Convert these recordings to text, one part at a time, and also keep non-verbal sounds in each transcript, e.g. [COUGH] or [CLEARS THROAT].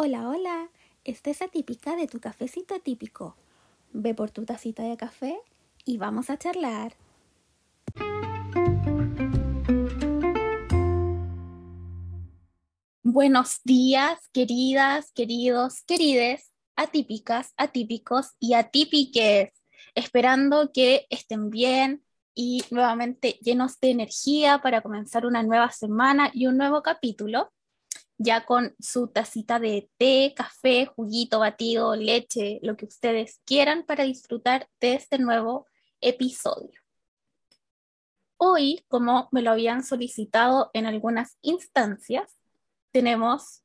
Hola, hola. Esta es atípica de tu cafecito atípico. Ve por tu tacita de café y vamos a charlar. Buenos días, queridas, queridos, querides, atípicas, atípicos y atípiques. Esperando que estén bien y nuevamente llenos de energía para comenzar una nueva semana y un nuevo capítulo ya con su tacita de té, café, juguito, batido, leche, lo que ustedes quieran para disfrutar de este nuevo episodio. Hoy, como me lo habían solicitado en algunas instancias, tenemos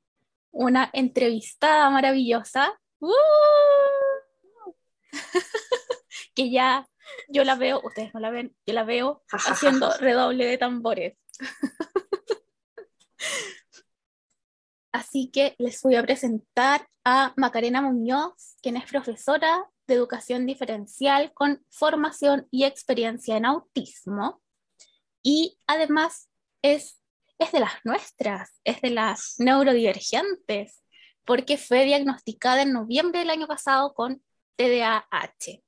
una entrevistada maravillosa [LAUGHS] que ya yo la veo, ustedes no la ven, yo la veo [LAUGHS] haciendo redoble de tambores. [LAUGHS] Así que les voy a presentar a Macarena Muñoz, quien es profesora de educación diferencial con formación y experiencia en autismo. Y además es, es de las nuestras, es de las neurodivergentes, porque fue diagnosticada en noviembre del año pasado con TDAH.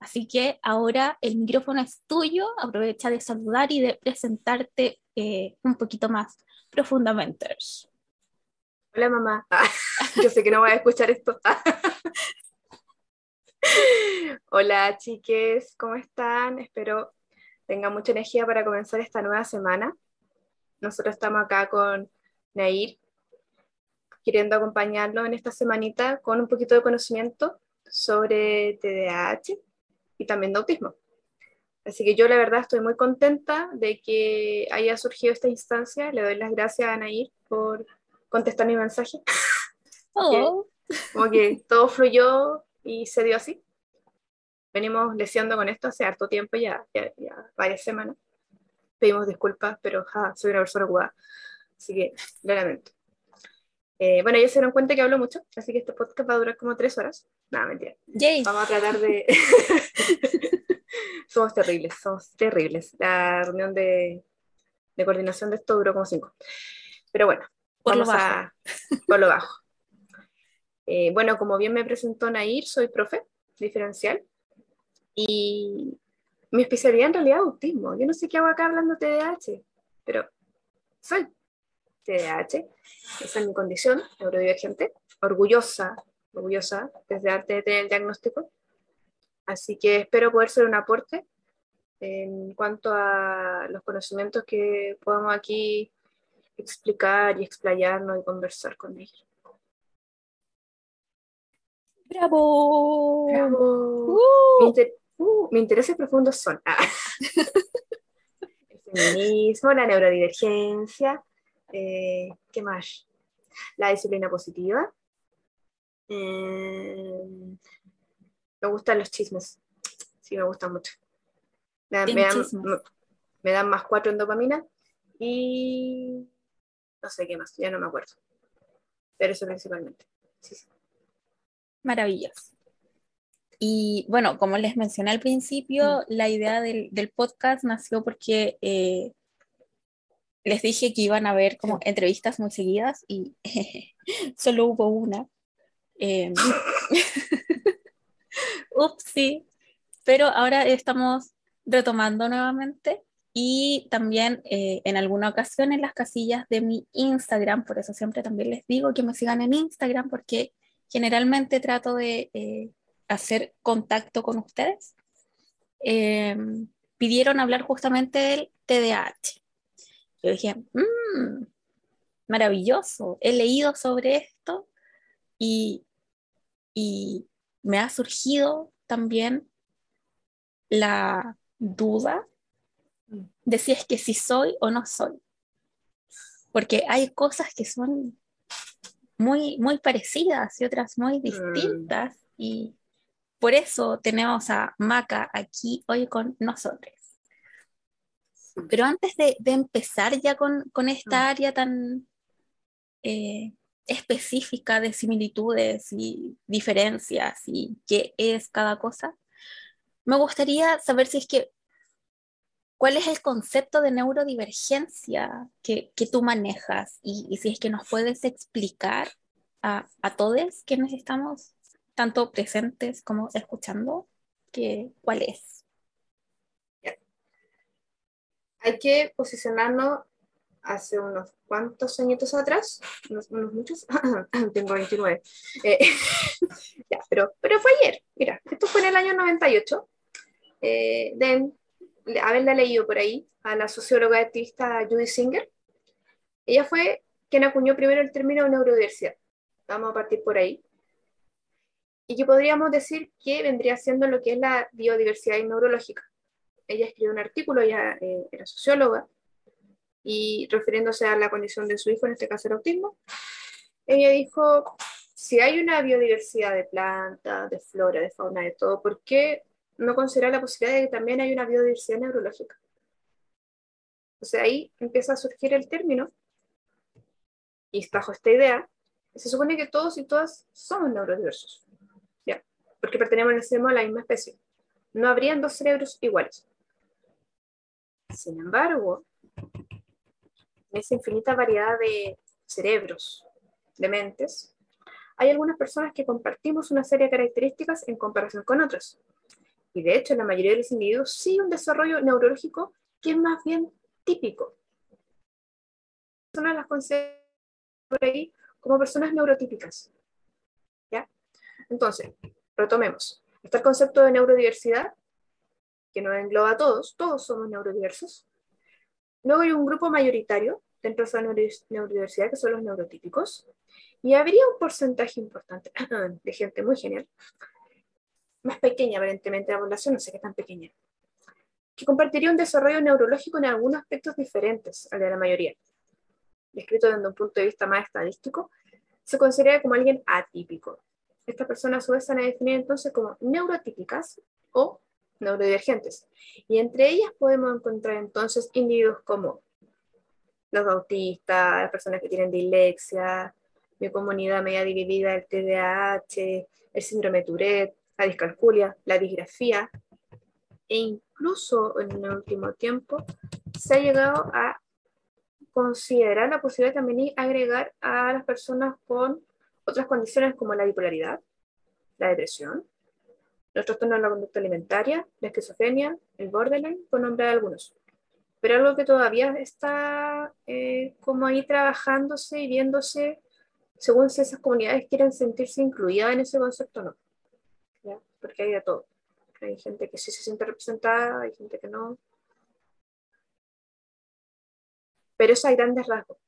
Así que ahora el micrófono es tuyo, aprovecha de saludar y de presentarte eh, un poquito más profundamente. Hola mamá. [LAUGHS] yo sé que no voy a escuchar esto. [LAUGHS] Hola chiques, ¿cómo están? Espero tengan mucha energía para comenzar esta nueva semana. Nosotros estamos acá con Nair, queriendo acompañarlo en esta semanita con un poquito de conocimiento sobre TDAH y también de autismo. Así que yo la verdad estoy muy contenta de que haya surgido esta instancia. Le doy las gracias a Nair por contestar mi mensaje. [LAUGHS] Oh. Como que todo fluyó y se dio así. Venimos leseando con esto hace harto tiempo ya, ya, varias semanas. Pedimos disculpas, pero soy una persona ocupada. Así que lo lamento. Eh, bueno, ya se dieron cuenta que hablo mucho, así que este podcast va a durar como tres horas. Nada, mentira. Vamos a tratar de. [LAUGHS] somos terribles, somos terribles. La reunión de, de coordinación de esto duró como cinco. Pero bueno, por lo bajo. por lo bajo. Eh, bueno, como bien me presentó Nair, soy profe diferencial y mi especialidad en realidad es autismo. Yo no sé qué hago acá hablando TDAH, pero soy TDAH, esa es mi condición, neurodivergente, orgullosa, orgullosa desde arte de tener el diagnóstico. Así que espero poder ser un aporte en cuanto a los conocimientos que podamos aquí explicar y explayarnos y conversar con ellos. ¡Bravo! ¡Bravo! Uh. Uh, mis intereses profundos son ah. el feminismo, la neurodivergencia, eh, ¿qué más? La disciplina positiva. Eh, me gustan los chismes, sí, me gustan mucho. Me dan, me dan más cuatro en dopamina y no sé qué más, ya no me acuerdo. Pero eso principalmente. Maravilloso. Y bueno, como les mencioné al principio, mm. la idea del, podcast nació porque eh, les dije que iban a haber como entrevistas muy seguidas y [LAUGHS] solo hubo una. Eh, [LAUGHS] Ups, sí. Pero ahora estamos retomando nuevamente y también eh, en alguna ocasión en las casillas de mi Instagram, por eso siempre también les digo que me sigan en Instagram porque generalmente trato de eh, hacer contacto con ustedes. Eh, pidieron hablar justamente del TDAH. Yo dije, mmm, maravilloso, he leído sobre esto y, y me ha surgido también la duda de si es que sí soy o no soy. Porque hay cosas que son muy, muy parecidas y otras muy mm. distintas. Y por eso tenemos a Maca aquí hoy con nosotros. Pero antes de, empezar ya con, esta mm. área tan eh, específica de similitudes y diferencias y qué es cada cosa, me gustaría saber si es que ¿Cuál es el concepto de neurodivergencia que, tú manejas? Y, si es que nos puedes explicar a, a todos quienes estamos tanto presentes como escuchando, que, ¿cuál es? Hay que posicionarnos hace unos cuantos añitos atrás, unos, muchos, [COUGHS] tengo 29, eh, [LAUGHS] ya, pero, pero fue ayer, mira, esto fue en el año 98, eh, de haberla leído por ahí, a la socióloga activista Judy Singer, ella fue quien acuñó primero el término neurodiversidad, vamos a partir por ahí, y que podríamos decir que vendría siendo lo que es la biodiversidad neurológica. Ella escribió un artículo, ella eh, era socióloga, y refiriéndose a la condición de su hijo, en este caso el autismo, ella dijo, si hay una biodiversidad de plantas, de flora, de fauna, de todo, ¿por qué no considerar la posibilidad de que también hay una biodiversidad neurológica? O sea, ahí empieza a surgir el término, y bajo esta idea, se supone que todos y todas somos neurodiversos, ¿ya? porque pertenecemos a la misma especie. No habrían dos cerebros iguales. Sin embargo, en esa infinita variedad de cerebros, de mentes, hay algunas personas que compartimos una serie de características en comparación con otras. Y de hecho, la mayoría de los individuos sí un desarrollo neurológico que es más bien típico. Personas las considero por ahí como personas neurotípicas. ¿Ya? Entonces, retomemos. Está el concepto de neurodiversidad, que nos engloba a todos, todos somos neurodiversos. Luego hay un grupo mayoritario dentro de la neurodiversidad, que son los neurotípicos, y habría un porcentaje importante [CLEARS THROAT] de gente muy genial, más pequeña aparentemente la población, no sé qué tan pequeña, que compartiría un desarrollo neurológico en algunos aspectos diferentes al de la mayoría. Descrito desde un punto de vista más estadístico, se considera como alguien atípico. Estas personas a su vez se van a definir entonces como neurotípicas o neurodivergentes. Y entre ellas podemos encontrar entonces individuos como los autistas, las personas que tienen dislexia, mi comunidad media dividida, el TDAH, el síndrome Tourette, la discalculia, la disgrafía, e incluso en el último tiempo se ha llegado a considerar la posibilidad también agregar a las personas con otras condiciones como la bipolaridad, la depresión, los trastornos de la conducta alimentaria, la esquizofrenia, el borderline, por nombrar algunos. Pero algo que todavía está eh, como ahí trabajándose y viéndose según si esas comunidades quieren sentirse incluidas en ese concepto o no. Porque hay de todo. Hay gente que sí se siente representada, hay gente que no. Pero eso hay grandes rasgos.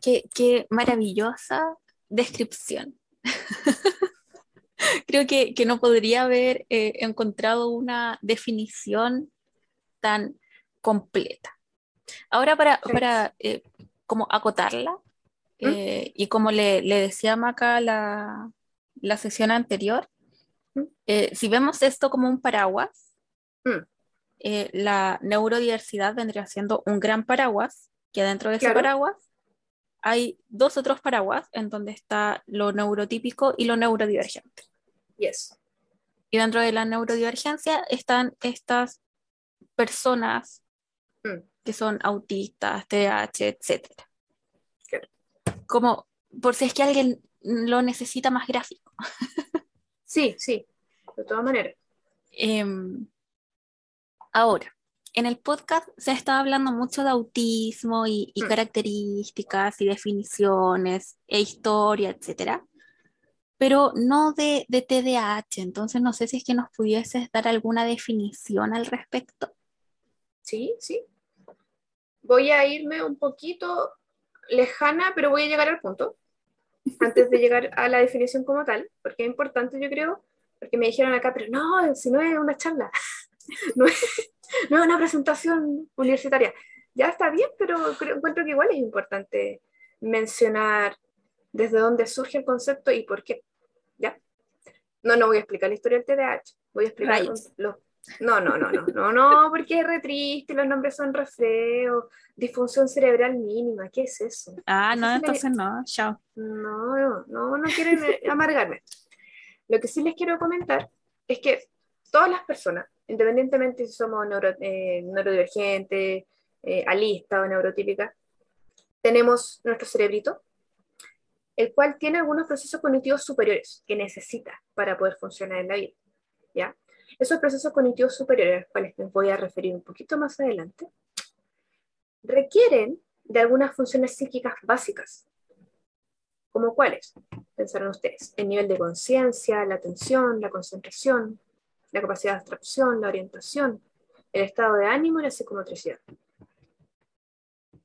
Qué, qué maravillosa descripción. [LAUGHS] Creo que, que, no podría haber eh, encontrado una definición tan completa. Ahora para, para eh, como acotarla, ¿Mm? eh, y como le, le decía Maca la, la sesión anterior, ¿Mm? si vemos esto como un paraguas, ¿Mm? la neurodiversidad vendría siendo un gran paraguas, que dentro de ese paraguas hay dos otros paraguas en donde está lo neurotípico y lo neurodivergente. Yes. Y dentro de la neurodivergencia están estas personas mm. que son autistas, TDAH, etc. Como por si es que alguien lo necesita más gráfico. sí, sí, de todas maneras. Em, ahora, en el podcast se está hablando mucho de autismo y, mm. características y definiciones e historia, etcétera, pero no de, de TDAH. Entonces, no sé si es que nos pudieses dar alguna definición al respecto. Sí, sí. Voy a irme un poquito lejana, pero voy a llegar al punto antes de llegar a la definición como tal, porque es importante, yo creo, porque me dijeron acá, pero no, si no es una charla, [LAUGHS] no es, no es una presentación universitaria. Ya está bien, pero creo, encuentro que igual es importante mencionar desde dónde surge el concepto y por qué. ¿Ya? No, no voy a explicar la historia del TDAH, voy a explicar los... No, no, no, no, no, no, porque es re triste, los nombres son re feos, disfunción cerebral mínima, ¿qué es eso? Ah, no, entonces no, chao. No, no, no, no quieren [LAUGHS] amargarme. Lo que sí les quiero comentar es que todas las personas, independientemente si somos neuro, eh, neurodivergentes, eh, alistas o neurotípicas, tenemos nuestro cerebrito, el cual tiene algunos procesos cognitivos superiores que necesita para poder funcionar en la vida. ¿ya? Esos procesos cognitivos superiores, a los cuales me voy a referir un poquito más adelante, requieren de algunas funciones psíquicas básicas. ¿Como cuáles? Pensaron ustedes. El nivel de conciencia, la atención, la concentración, la capacidad de abstracción, la orientación, el estado de ánimo y la psicomotricidad.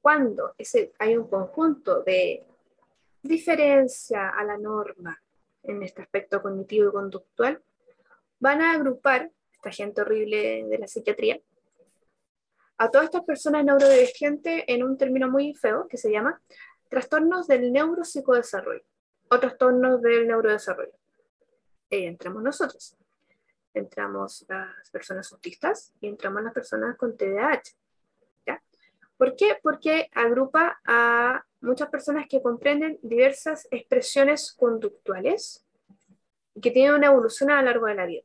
Cuando ese, hay un conjunto de diferencia a la norma en este aspecto cognitivo y conductual, van a agrupar, esta gente horrible de la psiquiatría, a todas estas personas neurodivergentes en un término muy feo que se llama trastornos del neuropsicodesarrollo o trastornos del neurodesarrollo. Ahí entramos nosotros. Entramos las personas autistas y entramos las personas con TDAH. ¿Por qué? Porque agrupa a muchas personas que comprenden diversas expresiones conductuales y que tienen una evolución a lo largo de la vida.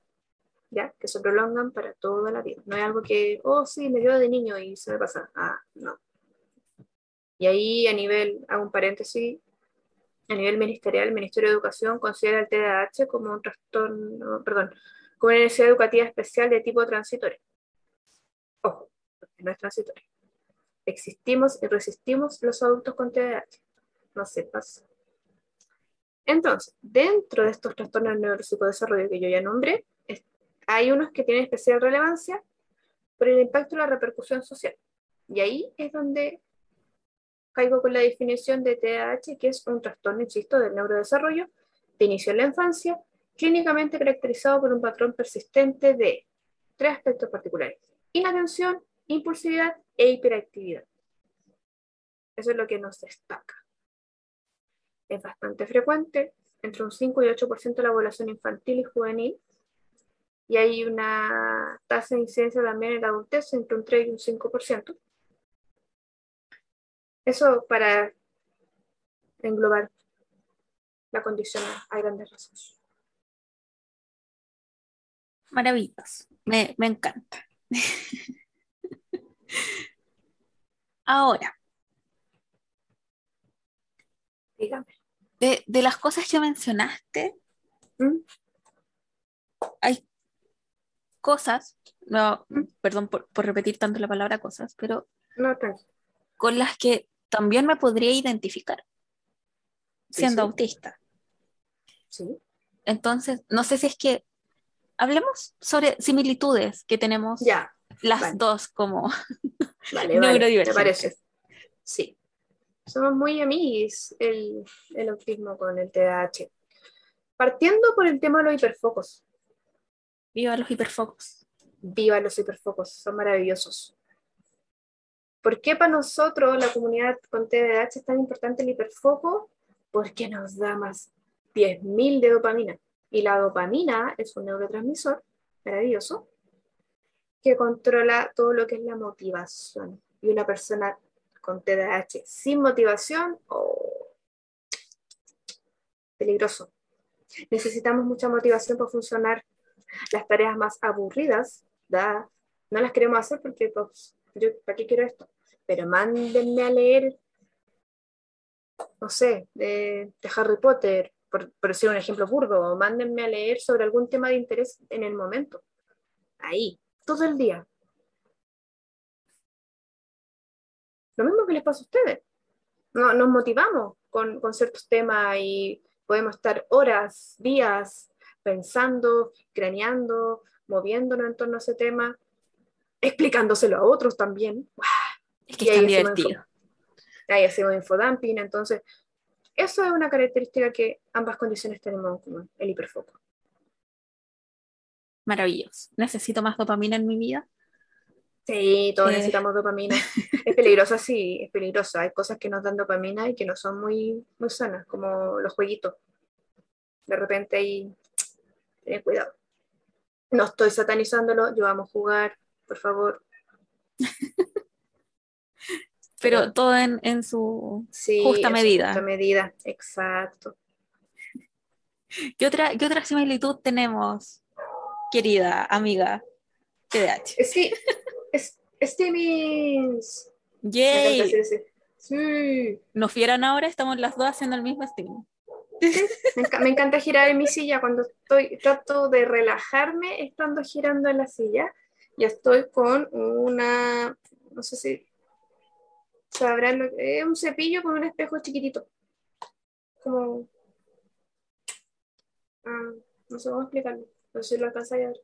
Que se prolongan para toda la vida. No es algo que, oh, sí, me dio de niño y se me pasa. Ah, no. Y ahí a nivel, hago un paréntesis, a nivel ministerial, el Ministerio de Educación considera el TDAH como un trastorno, perdón, como una necesidad educativa especial de tipo transitorio. Ojo, no es transitorio. Existimos y resistimos los adultos con TDAH. No sepas. Entonces, dentro de estos trastornos neuropsicodesarrollo que yo ya nombré, hay unos que tienen especial relevancia por el impacto y la repercusión social. Y ahí es donde caigo con la definición de TDAH, que es un trastorno, insisto, del neurodesarrollo de inicio en la infancia, clínicamente caracterizado por un patrón persistente de tres aspectos particulares: inatención, impulsividad e hiperactividad. Eso es lo que nos destaca. Es bastante frecuente, entre un 5 y 8% de la población infantil y juvenil, y hay una tasa de incidencia también en la adultez entre un 3 y un 5%. Eso para englobar la condición a grandes rasgos. Maravilloso, me, me encanta. [LAUGHS] Ahora, dígame. De, de, las cosas que mencionaste, ¿Mm? hay cosas, no, perdón por, repetir tanto la palabra cosas, pero con las que también me podría identificar siendo autista. Sí. Entonces, no sé si es que hablemos sobre similitudes que tenemos ya, las dos como vale, [LAUGHS] neurodivergentes. parece. Sí. Somos muy amigos el, el autismo con el TDAH. Partiendo por el tema de los hiperfocos. Viva los hiperfocos. Viva los hiperfocos, son maravillosos. ¿Por qué para nosotros, la comunidad con TDAH, es tan importante el hiperfoco? Porque nos da más 10.000 de dopamina. Y la dopamina es un neurotransmisor maravilloso que controla todo lo que es la motivación. Y una persona con TDAH sin motivación, oh, peligroso. Necesitamos mucha motivación para funcionar las tareas más aburridas, no las queremos hacer porque, pues, yo, ¿para qué quiero esto? Pero mándenme a leer, no sé, de, Harry Potter, por, por, decir un ejemplo burdo, o mándenme a leer sobre algún tema de interés en el momento. Ahí, todo el día. Lo mismo que les pasa a ustedes. No, nos motivamos con, con ciertos temas y podemos estar horas, días pensando, craneando, moviéndonos en torno a ese tema, explicándoselo a otros también. Es que es divertido. ahí hacemos infodumping, entonces eso es una característica que ambas condiciones tenemos en común, el hiperfoco. Maravilloso. ¿Necesito más dopamina en mi vida? Sí, todos eh. necesitamos dopamina. [LAUGHS] Es peligroso, sí, es peligroso. Hay cosas que nos dan dopamina y que no son muy, muy sanas, como los jueguitos. De repente hay ten cuidado. No estoy satanizándolo, yo vamos a jugar, por favor. [LAUGHS] Pero todo en, su justa medida. Justa medida, exacto. [LAUGHS] ¿Qué otra, ¿Qué otra similitud tenemos, querida amiga TDH? Sí, es, Yay. Sí. Nos vieran ahora, estamos las dos haciendo el mismo stream. Me, enca- me encanta girar en mi silla cuando estoy, trato de relajarme estando girando en la silla. Ya estoy con una, no sé si sabrán, lo que- es un cepillo con un espejo chiquitito. Como, ah, no sé cómo explicarlo, no sé si lo alcanzáis a ver.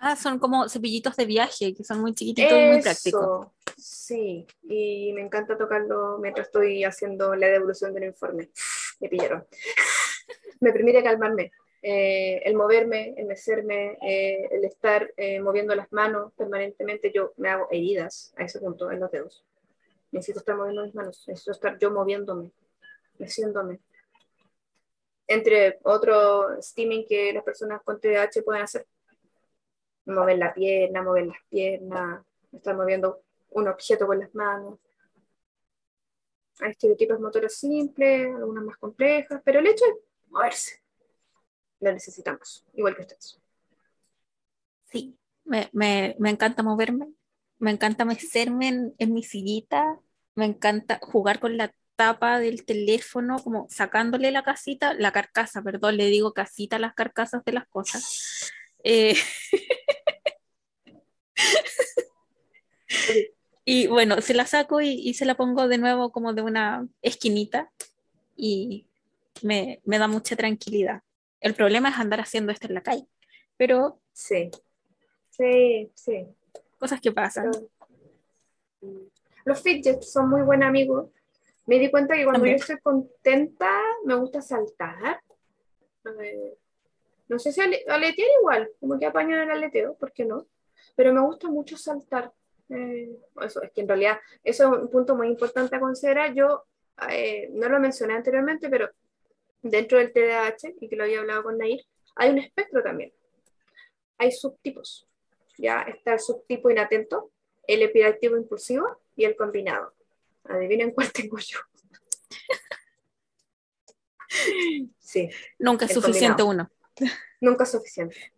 Ah, son como cepillitos de viaje, que son muy chiquititos y muy prácticos. Eso, sí, y me encanta tocarlo mientras estoy haciendo la devolución del informe. Me pillaron. [LAUGHS] me permite calmarme. Eh, el moverme, el mecerme, eh, el estar eh, moviendo las manos permanentemente, yo me hago heridas a ese punto en los dedos. Necesito estar moviendo mis manos, necesito estar yo moviéndome, meciéndome. Entre otro steaming que las personas con TDAH pueden hacer. Mover la pierna, mover las piernas, estar moviendo un objeto con las manos. Hay estereotipos motores simples, algunas más complejas, pero el hecho es moverse. Lo necesitamos, igual que ustedes. Sí, me, me, me encanta moverme, me encanta mecerme en, en mi sillita, me encanta jugar con la tapa del teléfono, como sacándole la casita, la carcasa, perdón, le digo casita a las carcasas de las cosas. Eh, [LAUGHS] y bueno, se la saco y, y se la pongo de nuevo como de una esquinita y me, me da mucha tranquilidad. El problema es andar haciendo esto en la calle, pero Sí, sí, sí. cosas que pasan. Pero- Los fidgets son muy buen amigos. Me di cuenta que cuando También. yo estoy contenta, me gusta saltar. No sé si ale- aletear igual, como que apaño el aleteo, ¿por qué no? Pero me gusta mucho saltar. Eh, eso, es que en realidad eso es un punto muy importante a considerar. Yo eh, no lo mencioné anteriormente, pero dentro del TDAH, y que lo había hablado con Nair, hay un espectro también. Hay subtipos. Ya está el subtipo inatento, el hiperactivo impulsivo y el combinado. Adivinen cuál tengo yo. [LAUGHS] Sí, Nunca es suficiente combinado. uno. nunca es suficiente.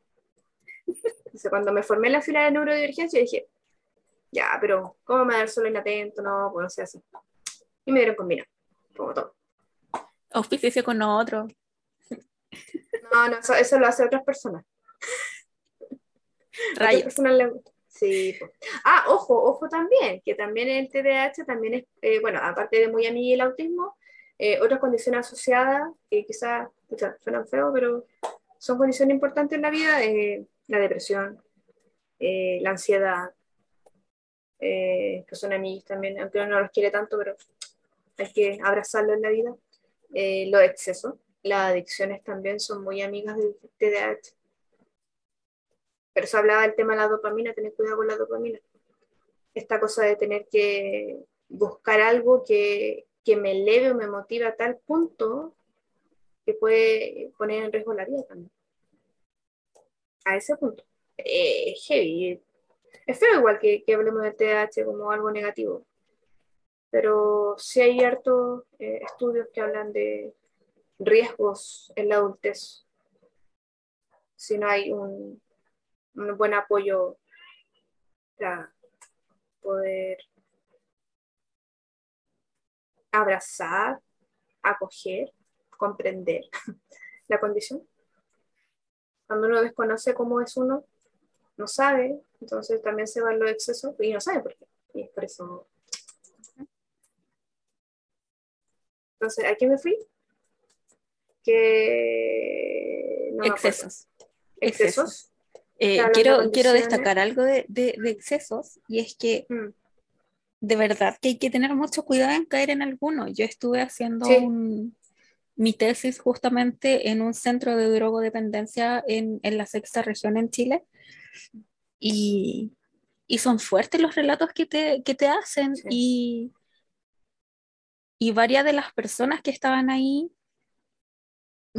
Entonces, cuando me formé en la fila de neurodivergencia, dije, ya, pero ¿cómo me va a dar solo inatento? No, pues no sé así. Y me dieron combinado, como todo. Auspicio con otro. No, no, eso, eso lo hace otras personas. Rayos. personas le gusta. Sí. Ah, ojo, ojo también, que también el TDAH también es, eh, bueno, aparte de muy a mí el autismo, eh, otras condiciones asociadas que quizás pucha, suenan feo, pero son condiciones importantes en la vida, eh, la depresión, eh, la ansiedad, eh, que son amigos también, aunque uno no los quiere tanto, pero hay que abrazarlo en la vida. Eh, los excesos, las adicciones también son muy amigas del TDAH. Pero se hablaba del tema de la dopamina, tener cuidado con la dopamina. Esta cosa de tener que buscar algo que, que me eleve o me motive a tal punto que puede poner en riesgo la vida también. A ese punto. Eh, heavy. Es feo igual que, que hablemos del TDAH como algo negativo. Pero sí hay hartos eh, estudios que hablan de riesgos en la adultez si no hay un, un buen apoyo para poder abrazar, acoger, comprender [LAUGHS] la condición. Cuando uno desconoce cómo es uno, no sabe, entonces también se van los excesos y no sabe por qué. Y es por eso. Entonces, ¿a qué me fui? Que no me acuerdo. Excesos. Excesos. Eh, quiero, quiero destacar algo de, de- de excesos y es que Mm, de verdad que hay que tener mucho cuidado en caer en alguno. Yo estuve haciendo Sí. un- mi tesis justamente en un centro de drogodependencia en, en la sexta región en Chile y, y son fuertes los relatos que te, que te hacen Sí. y, y varias de las personas que estaban ahí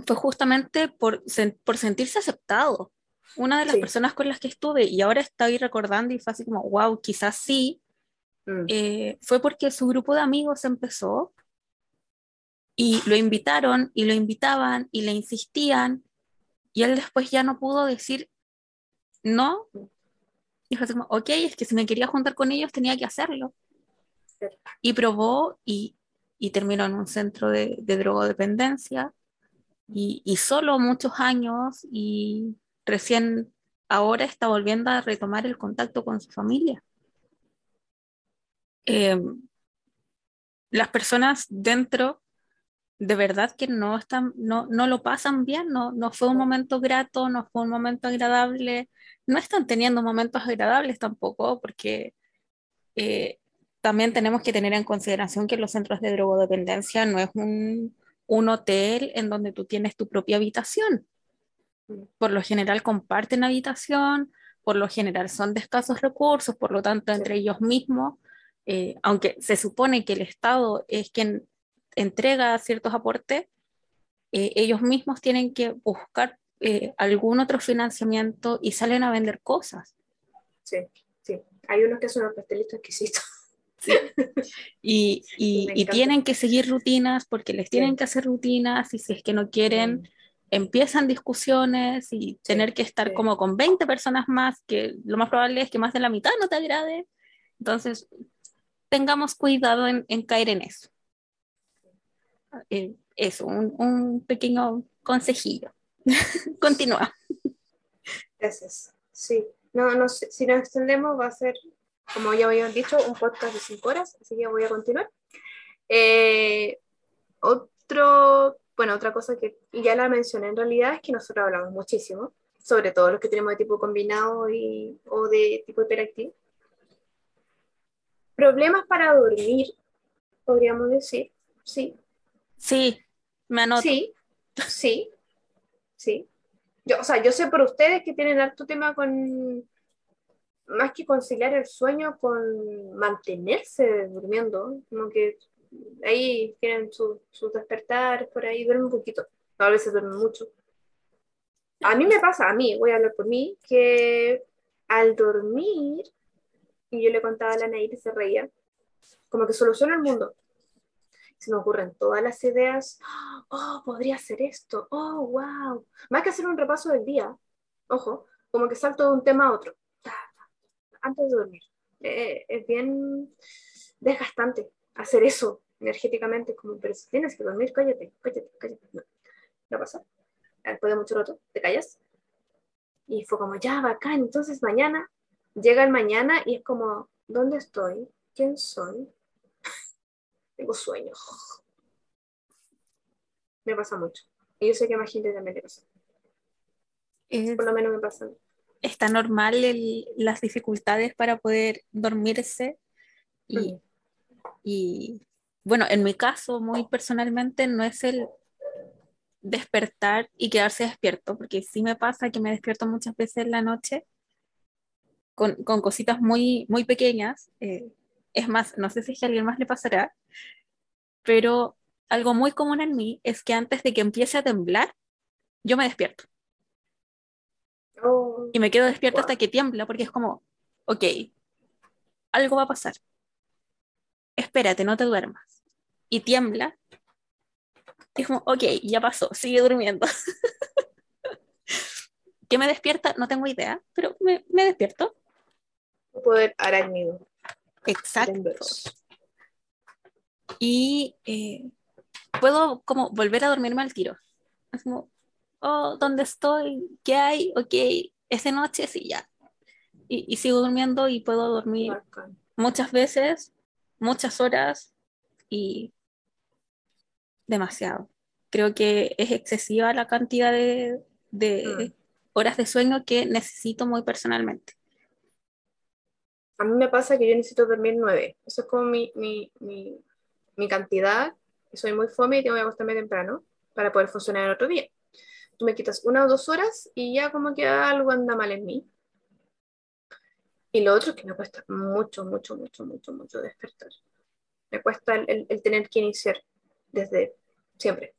fue justamente por, por sentirse aceptado. Una de las Sí. personas con las que estuve y ahora estoy recordando y fue así como, wow, quizás sí, mm, eh, fue porque su grupo de amigos empezó y lo invitaron y lo invitaban y le insistían y él después ya no pudo decir no. Dijo así como, ok, es que si me quería juntar con ellos tenía que hacerlo. y probó y, y terminó en un centro de, de drogodependencia y, y, solo muchos años y recién ahora está volviendo a retomar el contacto con su familia. Eh, las personas dentro de verdad que no están, no, no lo pasan bien, no, no fue un momento grato, no fue un momento agradable, no están teniendo momentos agradables tampoco, porque eh, también tenemos que tener en consideración que los centros de drogodependencia no es un, un hotel en donde tú tienes tu propia habitación. Por lo general comparten habitación, por lo general son de escasos recursos, por lo tanto entre ellos mismos, eh, aunque se supone que el Estado es quien entrega ciertos aportes, eh, ellos mismos tienen que buscar eh, algún otro financiamiento y salen a vender cosas. Sí, sí. Hay unos que son los pastelitos exquisitos. [LAUGHS] Y, y, tienen que seguir rutinas porque les tienen que hacer rutinas y si es que no quieren, empiezan discusiones y tener que estar como con 20 personas más, que lo más probable es que más de la mitad no te agrade. Entonces, tengamos cuidado en, en caer en eso. Eh, eso, un, un pequeño consejillo. [LAUGHS] Continúa. Gracias. Sí, no, no si nos extendemos va a ser, como ya habían dicho, un podcast de cinco horas, así que voy a continuar. Eh, otro, bueno, otra cosa que ya la mencioné en realidad es que nosotros hablamos muchísimo, sobre todo los que tenemos de tipo combinado y, o de tipo hiperactivo. Problemas para dormir, podríamos decir, sí. Sí, me anoto. Sí, sí, sí. Yo, o sea, yo sé por ustedes que tienen alto tema con, más que conciliar el sueño, con mantenerse durmiendo, como que ahí tienen sus su despertar, por ahí duermen un poquito, a veces duermen mucho. A mí me pasa, a mí, voy a hablar por mí, que al dormir, y yo le contaba a la Nair y se reía, como que soluciona el mundo se me ocurren todas las ideas, oh, podría hacer esto, oh, wow. Más que hacer un repaso del día, ojo, como que salto de un tema a otro, antes de dormir. Eh, es bien desgastante hacer eso energéticamente, como, pero si tienes que dormir, cállate, cállate, cállate. No, no pasa. Después de mucho rato, te callas. Y fue como, ya, bacán, entonces mañana, llega el mañana y es como, ¿dónde estoy? ¿Quién soy? Tengo sueño. Me pasa mucho. Y yo sé que a más gente también le pasa. Por lo menos me pasa. Está normal las dificultades para poder dormirse. Y, y, bueno, en mi caso, muy personalmente, no es el despertar y quedarse despierto, porque sí me pasa que me despierto muchas veces en la noche con, con cositas muy, muy pequeñas. Eh, es más, no sé si a alguien más le pasará, pero algo muy común en mí es que antes de que empiece a temblar, yo me despierto. Oh, y me quedo despierto hasta que tiembla, porque es como, ok, algo va a pasar. Espérate, no te duermas. Y tiembla. Y es como, ok, ya pasó, sigue durmiendo. [LAUGHS] ¿Qué me despierta? No tengo idea, pero me, me despierto. Poder arácnido. Exacto. Y eh, puedo como volver a dormirme al tiro. Es como, oh, ¿dónde estoy? ¿Qué hay? Ok, esa noche sí, ya. Y, y sigo durmiendo y puedo dormir muchas veces, muchas horas y demasiado. Creo que es excesiva la cantidad de, de mm. horas de sueño que necesito muy personalmente a mí me pasa que yo necesito dormir nueve. Eso es como mi, mi, mi, cantidad. Soy muy fome y tengo que acostarme temprano para poder funcionar el otro día. Tú me quitas una o dos horas y ya como que algo anda mal en mí. Y lo otro es que me cuesta mucho, mucho, mucho, mucho, mucho despertar. Me cuesta el, el, tener que iniciar desde siempre.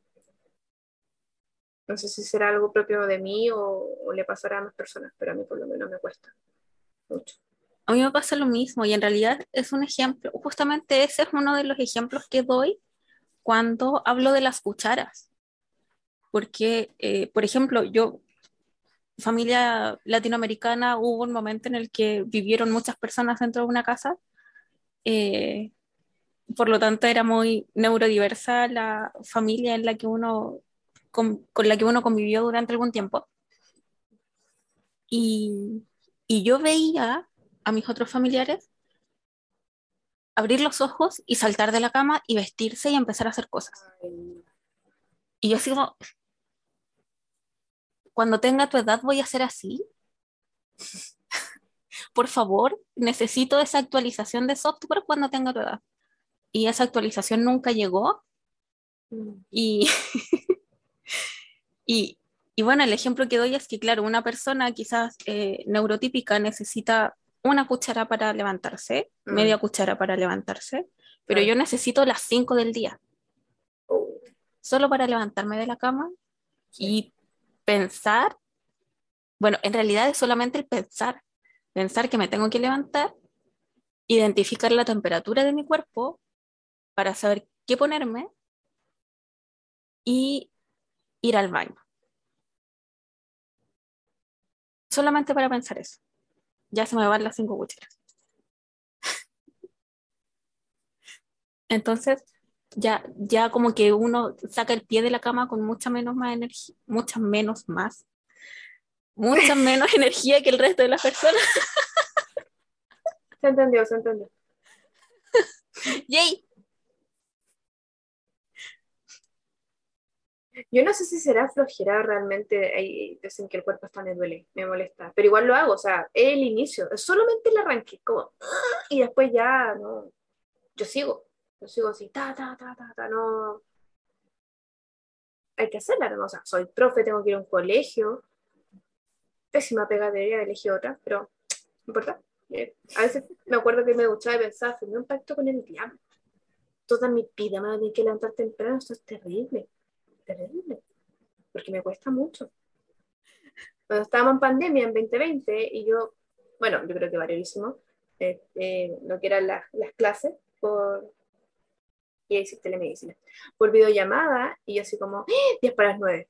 No sé si será algo propio de mí o, o le pasará a más personas, pero a mí por lo menos me cuesta mucho. A mí me pasa lo mismo y en realidad es un ejemplo, justamente ese es uno de los ejemplos que doy cuando hablo de las cucharas. Porque, eh, por ejemplo, yo, familia latinoamericana, hubo un momento en el que vivieron muchas personas dentro de una casa. Eh, por lo tanto era muy neurodiversa la familia en la que uno, con, con la que uno convivió durante algún tiempo. Y, y yo veía a mis otros familiares abrir los ojos y saltar de la cama y vestirse y empezar a hacer cosas. Y yo sigo, cuando tenga tu edad voy a ser así. [LAUGHS] Por favor, necesito esa actualización de software cuando tenga tu edad. Y esa actualización nunca llegó. Y, [LAUGHS] y, y, bueno, el ejemplo que doy es que, claro, una persona quizás eh, neurotípica necesita una cuchara para levantarse, mm. media cuchara para levantarse, pero yo necesito las 5 del día. Oh. Solo para levantarme de la cama y pensar, bueno, en realidad es solamente el pensar, pensar que me tengo que levantar, identificar la temperatura de mi cuerpo para saber qué ponerme y ir al baño. Solamente para pensar eso ya se me van las cinco cucharas. Entonces, ya, ya como que uno saca el pie de la cama con mucha menos más energía, mucha menos más, mucha [LAUGHS] menos energía que el resto de las personas. Se entendió, se entendió. [LAUGHS] Yay. Yo no sé si será flojera realmente, hay, dicen que el cuerpo está me duele, me molesta, pero igual lo hago, o sea, el inicio, solamente el arranque, como, y después ya, no, yo sigo, yo sigo así, ta, ta, ta, ta, ta, no, hay que hacerla, ¿no? o sea, soy profe, tengo que ir a un colegio, pésima pegadería, elegí otra, pero no importa, eh, a veces me acuerdo que me gustaba y pensaba, firmé un pacto con el diablo, toda mi vida me voy que levantar temprano, esto es terrible terrible, porque me cuesta mucho. Cuando estábamos en pandemia en 2020 y yo, bueno, yo creo que variadísimo, eh, eh, lo que eran las, las clases por, y ahí telemedicina, por videollamada y yo así como, 10 ¡Ah! para las 9.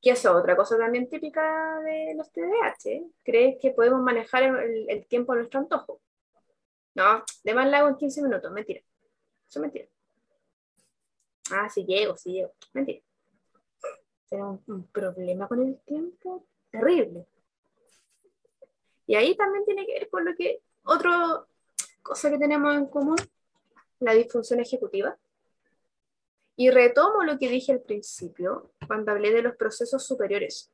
Que es otra cosa también típica de los TDAH. ¿Crees que podemos manejar el, tiempo a nuestro antojo? No, de más largo en 15 minutos, mentira. Eso es mentira. Ah, sí llego, sí llego. Mentira. Tengo un, problema con el tiempo terrible. Y ahí también tiene que ver con lo que, otra cosa que tenemos en común, la disfunción ejecutiva. Y retomo lo que dije al principio, cuando hablé de los procesos superiores.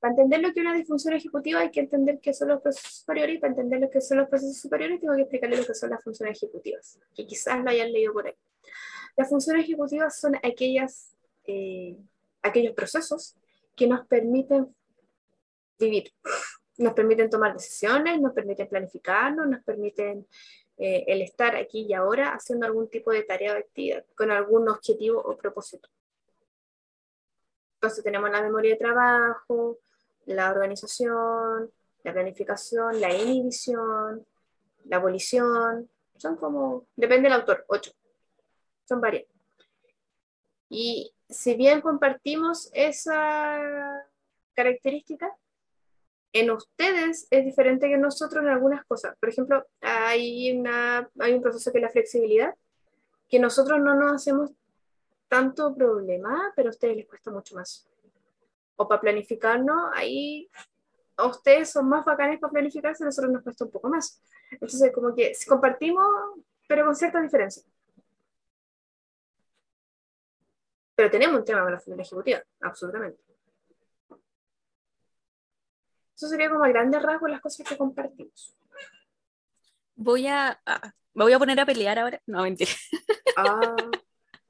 Para entender lo que es una disfunción ejecutiva hay que entender qué son los procesos superiores y para entender lo que son los procesos superiores tengo que explicarle lo que son las funciones ejecutivas, que quizás lo hayan leído por ahí. Las funciones ejecutivas son aquellas, eh, aquellos procesos que nos permiten vivir, nos permiten tomar decisiones, nos permiten planificarnos, nos permiten eh, el estar aquí y ahora haciendo algún tipo de tarea o actividad con algún objetivo o propósito. Entonces tenemos la memoria de trabajo, la organización, la planificación, la inhibición, la abolición, son como, depende del autor, ocho son varias. Y si bien compartimos esa característica, en ustedes es diferente que nosotros en algunas cosas. Por ejemplo, hay, una, hay un proceso que es la flexibilidad, que nosotros no nos hacemos tanto problema, pero a ustedes les cuesta mucho más. O para planificarnos, ahí a ustedes son más bacanes para planificarse, a nosotros nos cuesta un poco más. Entonces, como que compartimos, pero con cierta diferencia. Pero tenemos un tema con la familia ejecutiva, absolutamente. Eso sería como a grandes rasgos las cosas que compartimos. Voy a, me voy a poner a pelear ahora. No, mentira. Ah,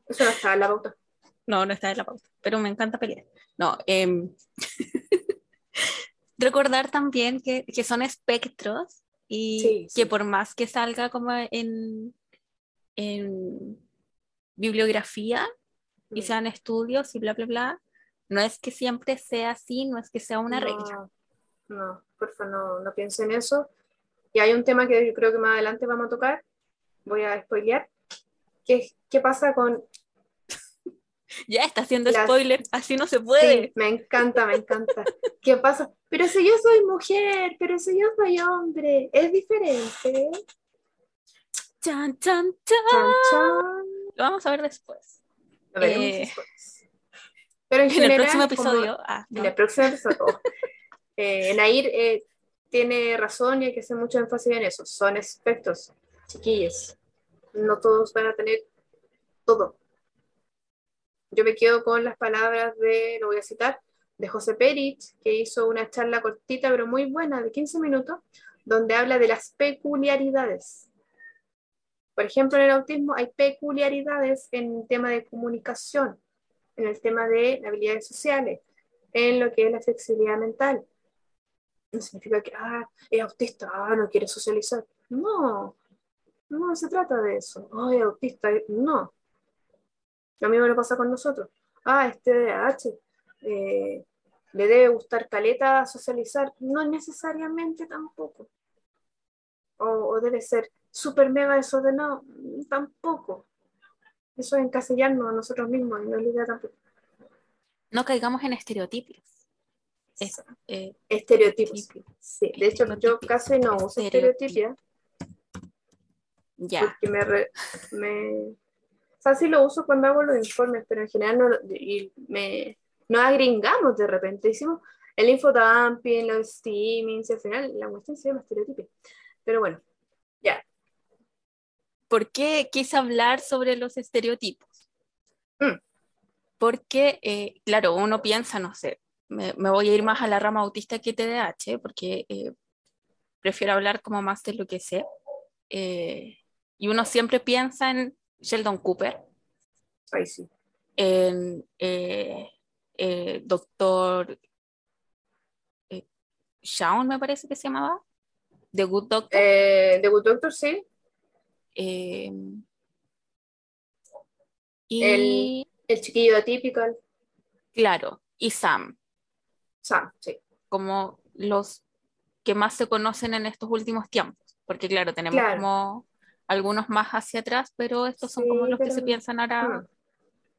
eso no está en la pauta. No, no está en la pauta, pero me encanta pelear. No, em, [LAUGHS] recordar también que, que, son espectros y que por más que salga como en, en bibliografía, y sean estudios y bla, bla, bla, no es que siempre sea así, no es que sea una regla. No, por favor, no, no piense en eso. Y hay un tema que yo creo que más adelante vamos a tocar, voy a spoilear, que qué pasa con... [LAUGHS] ya está haciendo spoiler, así no se puede. Sí, me encanta, me encanta. ¿Qué pasa? Pero si yo soy mujer, pero si yo soy hombre, es diferente. Chan, chan, chan. Chan, chan. Lo vamos a ver después. Lo veremos Eh. Pero en, En general, el próximo como- episodio. ah, En no. el próximo episodio. eh, Nair eh, tiene razón y hay que hacer mucho énfasis en eso. Son aspectos, chiquillos. No todos van a tener todo. Yo me quedo con las palabras de, lo voy a citar, de José Perich, que hizo una charla cortita pero muy buena de 15 minutos, donde habla de las peculiaridades. Por ejemplo, en el autismo hay peculiaridades en el tema de comunicación, en el tema de habilidades sociales, en lo que es la flexibilidad mental. No significa que ah, es autista, ah, no quiere socializar. No, no se trata de eso. Oh, es autista, no. Lo mismo le pasa con nosotros. Ah, este TDAH, eh, le debe gustar caleta socializar. No necesariamente tampoco. O debe ser súper mega desordenado. Tampoco. Eso es encasillarnos a nosotros mismos y no idea tampoco. No caigamos en estereotipos. Es- eh, Estereotipos. Sí, de hecho yo casi no uso estereotipia ya. porque me, re- me... O sea, sí lo uso cuando hago los informes, pero en general no, y me, nos agringamos de repente. Hicimos el infodumping, los steamings, y al final la cuestión se llama estereotipia. Pero bueno, ya. ¿Por qué quise hablar sobre los estereotipos? Mm. Porque, eh, claro, uno piensa, no sé, me, me voy a ir más a la rama autista que TDAH, porque eh, prefiero hablar como más de lo que sé. Eh, y uno siempre piensa en Sheldon Cooper, Ahí sí. en doctor Shawn, me parece que se llamaba, The Good Doctor. The Good Doctor, sí. Eh, y El- El chiquillo atípico, claro, y Sam, Sam, sí. como los que más se conocen en estos últimos tiempos, porque claro, tenemos Claro. como algunos más hacia atrás, pero estos son como los que se piensan ahora.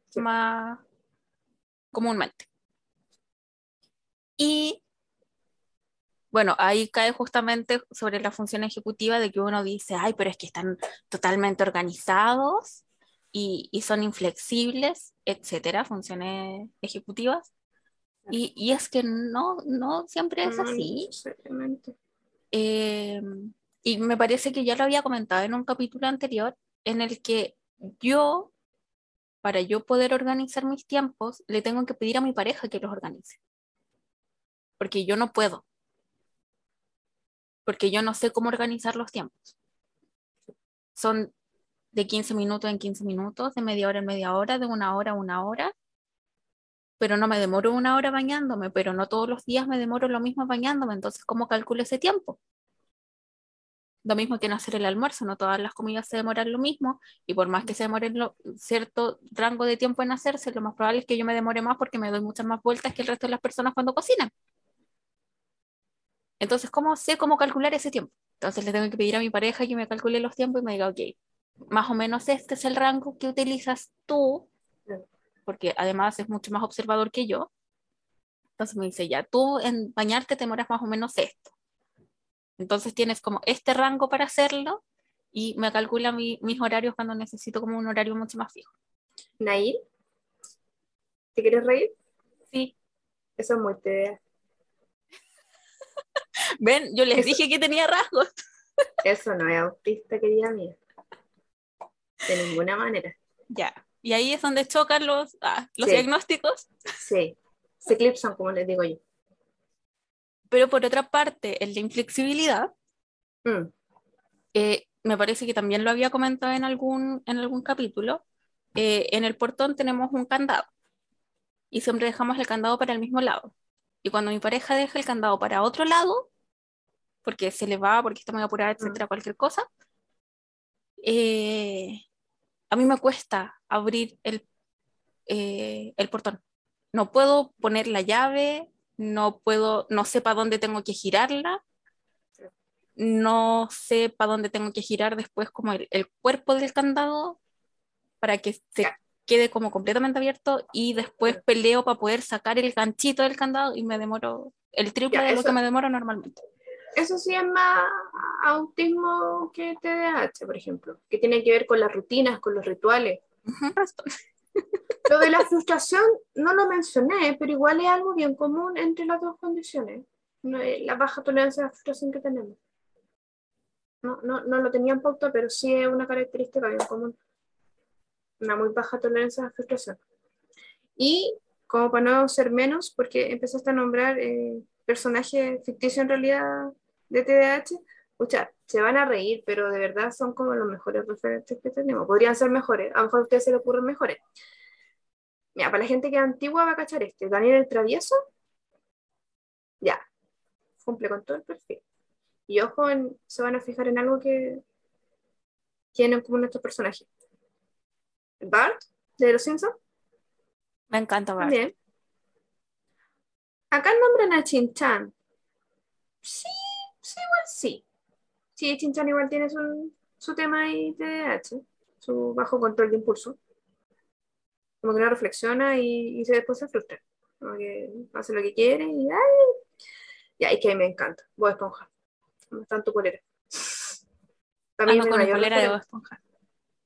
Sí. más comúnmente. Y bueno, ahí cae justamente sobre la función ejecutiva de que uno dice, ay, pero es que están totalmente organizados y, y son inflexibles, etcétera, funciones ejecutivas. Y, y es que no, no siempre es así. Eh, y me parece que ya lo había comentado en un capítulo anterior, en el que yo, para yo poder organizar mis tiempos, le tengo que pedir a mi pareja que los organice. Porque yo no puedo. Porque yo no sé cómo organizar los tiempos. Son de 15 minutos en 15 minutos, de media hora en media hora, de una hora a una hora. Pero no me demoro una hora bañándome, pero no todos los días me demoro lo mismo bañándome. Entonces, ¿cómo calculo ese tiempo? Lo mismo que en hacer el almuerzo, no todas las comidas se demoran lo mismo, y por más que se demoren lo- cierto rango de tiempo en hacerse, lo más probable es que yo me demore más porque me doy muchas más vueltas que el resto de las personas cuando cocinan. Entonces, ¿cómo sé cómo calcular ese tiempo? Entonces le tengo que pedir a mi pareja que me calcule los tiempos y me diga, ok, más o menos este es el rango que utilizas tú, porque además es mucho más observador que yo. Entonces me dice, ya, tú en bañarte te demoras más o menos esto. Entonces tienes como este rango para hacerlo y me calcula mi- mis horarios cuando necesito como un horario mucho más fijo. Nair, ¿te quieres reír? Sí. Eso es muy TDA. Ven, yo les Eso- dije que tenía rasgos. Eso no es autista, querida mía. De ninguna manera. Ya. Y ahí es donde chocan los, ah, los Sí. diagnósticos. Sí. Se eclipsan, como les digo yo. Pero por otra parte, el de inflexibilidad, Mm, eh, me parece que también lo había comentado en algún, en algún capítulo. eh, en el portón tenemos un candado y siempre dejamos el candado para el mismo lado. Y cuando mi pareja deja el candado para otro lado, porque se le va, porque está muy apurada, etcétera, cualquier cosa, eh, a mí me cuesta abrir el, eh, el portón. No puedo poner la llave, no puedo, no sé para dónde tengo que girarla, no sé para dónde tengo que girar después como el, el cuerpo del candado para que se quede como completamente abierto y después peleo para poder sacar el ganchito del candado y me demoro el triple Ya, de lo eso- que me demoro normalmente. Eso sí es más autismo que TDAH, por ejemplo, que tiene que ver con las rutinas, con los rituales. Lo de la frustración no lo mencioné, pero igual es algo bien común entre las dos condiciones, la baja tolerancia a la frustración que tenemos. No, no, no lo tenía en pauta, pero sí es una característica bien común. Una muy baja tolerancia a la frustración. Y como para no ser menos, porque empezaste a nombrar eh, personajes ficticios en realidad de TDAH, escucha, se van a reír, pero de verdad son como los mejores referentes que tenemos. Podrían ser mejores, a lo mejor a ustedes se les ocurren mejores. Mira, para la gente que es antigua va a cachar este. Daniel el Travieso, ya, cumple con todo el perfil. Y ojo, se van a fijar en algo que tienen como nuestros personajes. Bart, de Los Simpsons. Me encanta Bart. También. Acá nombran a Chin-Chan. Sí, sí, igual sí. Sí, Chin-Chan igual tiene su, su tema ahí de H, su bajo control de impulso. Como que no reflexiona y, y se, después se frustra. Como que hace lo que quiere y ¡ay! Ya, y que me encanta. Bob Esponja. Tanto colera. También es mi mayor de Bob Esponja.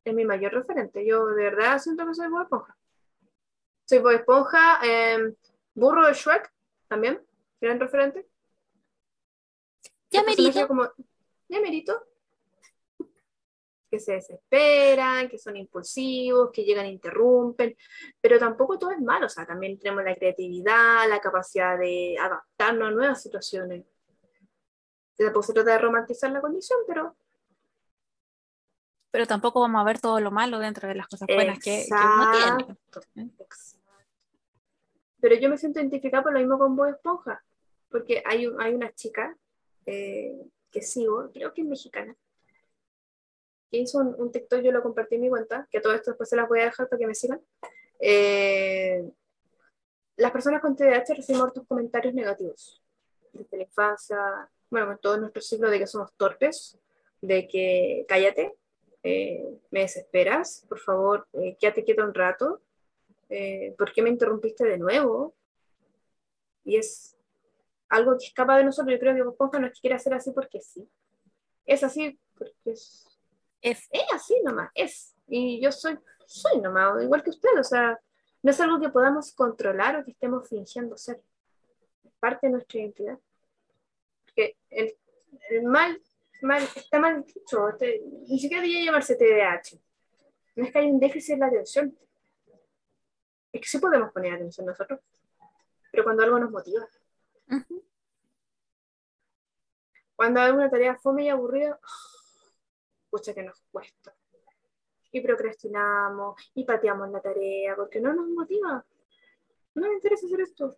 Es mi mayor referente. Yo de verdad siento que soy Bob Esponja. Soy Bob Esponja. Eh, Burro de Shrek también. Gran referente. Ya merito. Como, ya merito. Que se desesperan, que son impulsivos, que llegan e interrumpen, pero tampoco todo es malo, o sea, también tenemos la creatividad, la capacidad de adaptarnos a nuevas situaciones. Tampoco se trata de romantizar la condición, pero... Pero tampoco vamos a ver todo lo malo dentro de las cosas buenas que, que, uno tiene. Pero yo me siento identificada por lo mismo con Bob Esponja, porque hay, hay una chica eh, que sigo, creo que es mexicana, que hizo un, un, TikTok, yo lo compartí en mi cuenta, que todo esto después se las voy a dejar para que me sigan. Eh, las personas con TDAH recibimos otros comentarios negativos desde la infancia, bueno, todo nuestro ciclo de que somos torpes, de que cállate, eh, me desesperas, por favor, eh, quédate quieto un rato, eh, ¿por qué me interrumpiste de nuevo? Y es algo que escapa de nosotros. Yo creo que Esponja no es que quiera hacer así porque sí. Es así porque es, es, es así nomás, es. Y yo soy, soy nomás, igual que usted, o sea, no es algo que podamos controlar o que estemos fingiendo ser. Es parte de nuestra identidad. Porque el, el mal, mal, está mal dicho, este, ni siquiera debería llamarse TDAH. No es que hay un déficit en la atención. Es que sí podemos poner atención nosotros, pero cuando algo nos motiva. Uh -huh. Cuando hay una tarea fome y aburrida, pucha que nos cuesta. Y procrastinamos y pateamos la tarea porque no nos motiva. No me interesa hacer esto.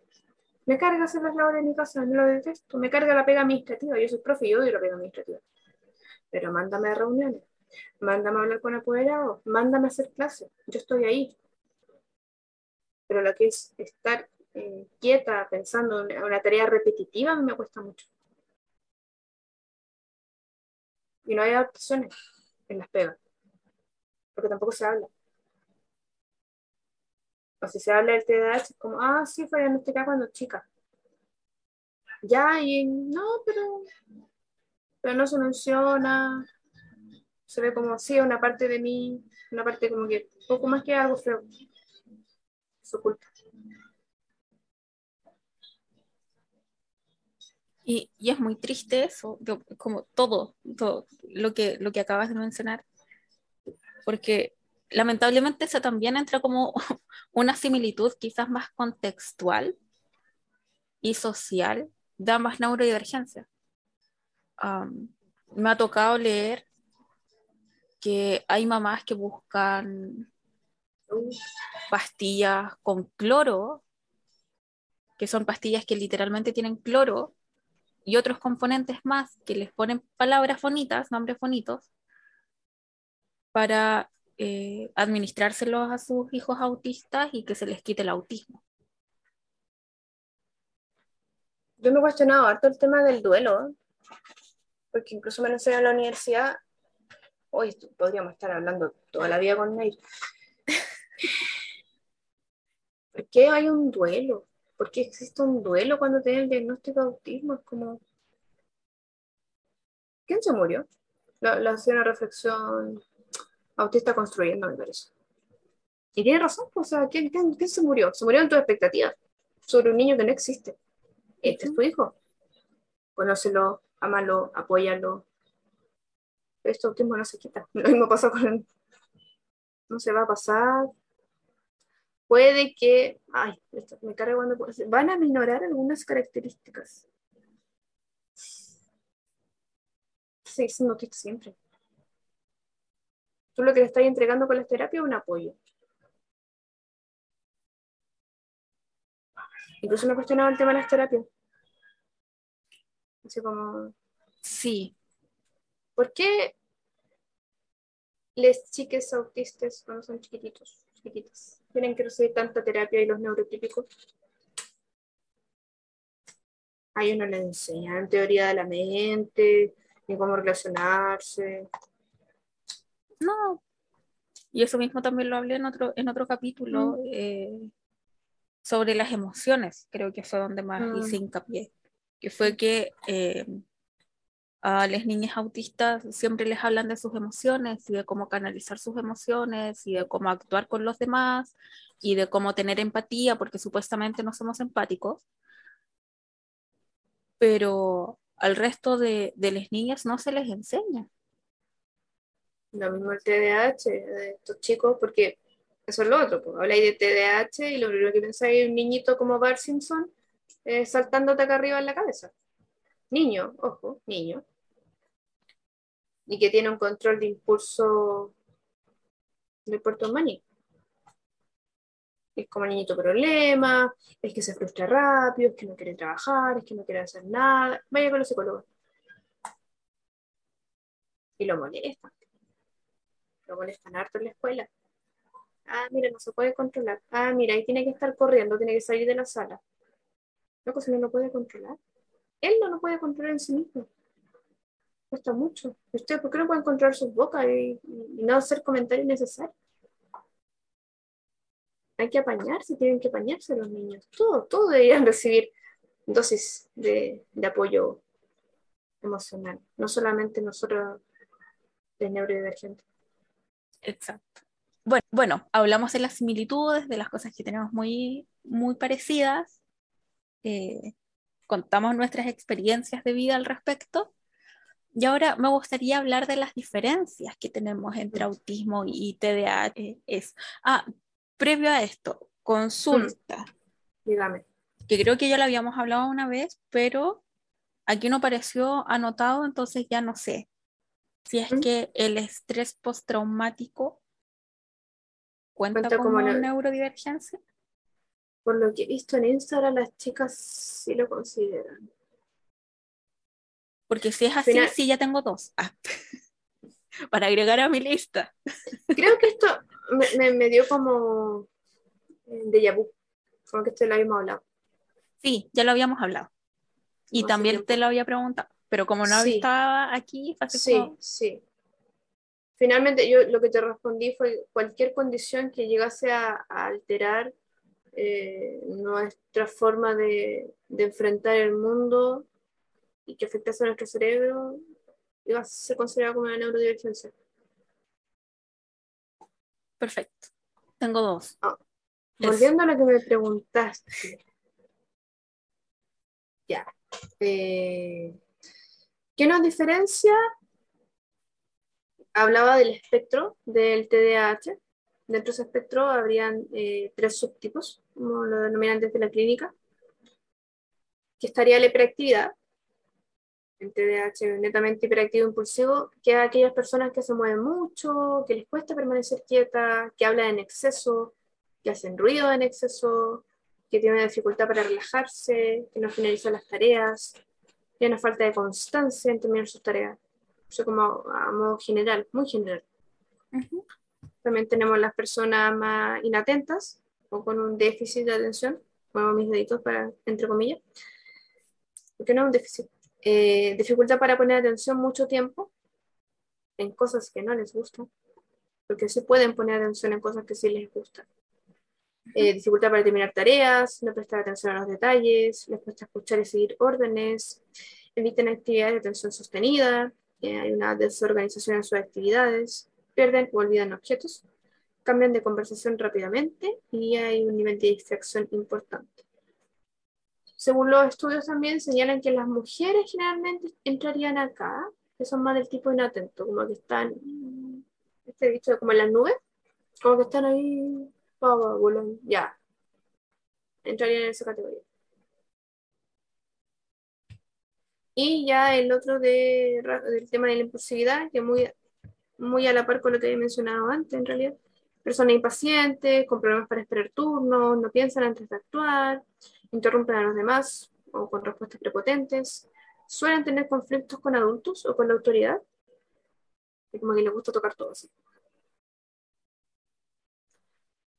Me carga hacer las labores de mi casa, no lo detesto. Me carga la pega administrativa. Yo soy profe y odio la pega administrativa. Pero mándame a reuniones, mándame a hablar con apoderados, mándame a hacer clases. Yo estoy ahí. Pero lo que es estar eh, quieta pensando en una tarea repetitiva me cuesta mucho. Y no hay adaptaciones en las pegas, porque tampoco se habla. O si se habla del TDAH, es como, ah, sí, fue diagnosticada cuando chica. Ya, y no, pero, pero no se menciona. Se ve como, sí, una parte de mí, una parte como que, poco más que algo feo. Y, y, es muy triste eso, como todo, todo lo, que, lo que acabas de mencionar, porque lamentablemente eso también entra como [LAUGHS] una similitud quizás más contextual y social de ambas neurodivergencias. Um, me ha tocado leer que hay mamás que buscan pastillas con cloro, que son pastillas que literalmente tienen cloro y otros componentes más que les ponen palabras bonitas, nombres bonitos, para eh, administrárselos a sus hijos autistas y que se les quite el autismo. Yo me he cuestionado harto el tema del duelo, porque incluso me lo sé en la universidad, hoy podríamos estar hablando toda la vida con Neil. ¿Por qué hay un duelo? ¿Por qué existe un duelo cuando tiene el diagnóstico de autismo? Es como, ¿Quién se murió? La, la hacía una reflexión autista construyendo, me parece. Y tiene razón, pues, o sea, ¿quién, quién, quién se murió? Se murió en tu expectativa sobre un niño que no existe. Este es tu hijo. Conócelo, amalo, apóyalo. Esto autismo no se quita. [LAUGHS] Lo mismo pasa con... No se va a pasar. Puede que... Ay, me carga cuando... Van a minorar algunas características. Sí, siendo autista siempre. Tú lo que le estás entregando con la terapia es un apoyo. Incluso me cuestionaba el tema de las terapias. Así como, Sí, ¿por qué les chiques autistas cuando son chiquititos, chiquititas, tienen que recibir tanta terapia y los neurotípicos? A ellos no les enseñan teoría de la mente, ni cómo relacionarse. no. Y eso mismo también lo hablé en otro, en otro capítulo Mm. eh, sobre las emociones, creo que fue donde más Mm. hice hincapié, que fue que eh, a las niñas autistas siempre les hablan de sus emociones y de cómo canalizar sus emociones y de cómo actuar con los demás y de cómo tener empatía, porque supuestamente no somos empáticos, pero al resto de, de las niñas no se les enseña. Lo mismo el TDAH de estos chicos, porque eso es lo otro. Pues. Habláis de TDAH y lo primero que pensáis es un niñito como Bart Simpson eh, saltándote acá arriba en la cabeza. Niño, ojo, niño. Y que tiene un control de impulso del puerto maní. Es como niñito problema, es que se frustra rápido, es que no quiere trabajar, es que no quiere hacer nada. Vaya con los psicólogos. Y lo molestan. Lo molestan harto en la escuela. Ah, mira, no se puede controlar. Ah, mira, ahí tiene que estar corriendo, tiene que salir de la sala. Loco, si no lo puede controlar. Él no lo puede controlar en sí mismo. Cuesta mucho. ¿Y ¿Usted por qué no pueden controlar sus bocas y, no hacer comentarios necesarios? Hay que apañarse, tienen que apañarse los niños. Todo, todo deberían [LAUGHS] recibir dosis de, de apoyo emocional. No solamente nosotros de neurodivergentes. Exacto. Bueno, bueno, hablamos de las similitudes, de las cosas que tenemos muy, muy parecidas, eh, contamos nuestras experiencias de vida al respecto, y ahora me gustaría hablar de las diferencias que tenemos entre autismo y TDAH. Eh, es, ah, previo a esto, consulta, Dígame. que creo que ya lo habíamos hablado una vez, pero aquí no pareció anotado, entonces ya no sé si es ¿Mm? que el estrés postraumático cuenta, Cuenta como, como neu- neurodivergencia. Por lo que he visto en Instagram, las chicas sí lo consideran. Porque si es así, Final- sí ya tengo dos. Ah, [LAUGHS] Para agregar a mi lista. Creo que esto me, me- me dio como eh, déjà vu, como que esto lo habíamos hablado. Sí, ya lo habíamos hablado. Y también te lo había preguntado. Pero como no Sí. estaba aquí, Sí, como, sí. Finalmente, yo lo que te respondí fue cualquier condición que llegase a, a alterar eh, nuestra forma de, de enfrentar el mundo y que afectase a nuestro cerebro, iba a ser considerado como una neurodivergencia. perfecto. Tengo dos. Ah, Volviendo a lo que me preguntaste. Ya. Eh, ¿qué nos diferencia? Hablaba del espectro del TDAH. Dentro de ese espectro habrían eh, tres subtipos, como lo denominan desde la clínica, que estaría la hiperactividad, el TDAH netamente hiperactivo impulsivo, que es aquellas personas que se mueven mucho, que les cuesta permanecer quietas, que hablan en exceso, que hacen ruido en exceso, que tienen dificultad para relajarse, que no finalizan las tareas, tienen una falta de constancia en terminar sus tareas. Eso como a modo general, muy general. También tenemos las personas más inatentas o con un déficit de atención. Muevo mis deditos para, entre comillas. Porque no es un déficit. Eh, dificultad para poner atención mucho tiempo en cosas que no les gustan. Porque sí pueden poner atención en cosas que sí les gustan. Eh, dificultad para terminar tareas, no prestar atención a los detalles, les cuesta escuchar y seguir órdenes, eviten actividades de atención sostenida, eh, hay una desorganización en sus actividades, pierden o olvidan objetos, cambian de conversación rápidamente y hay un nivel de distracción importante. Según los estudios también señalan que las mujeres generalmente entrarían acá, que son más del tipo inatento, como que están, este dicho, como en las nubes, como que están ahí, ya, entrarían en esa categoría. Y ya el otro de, del tema de la impulsividad, que muy, muy a la par con lo que he mencionado antes, en realidad. Personas impacientes, con problemas para esperar turnos, no piensan antes de actuar, interrumpen a los demás o con respuestas prepotentes, suelen tener conflictos con adultos o con la autoridad, y como que les gusta tocar todo así.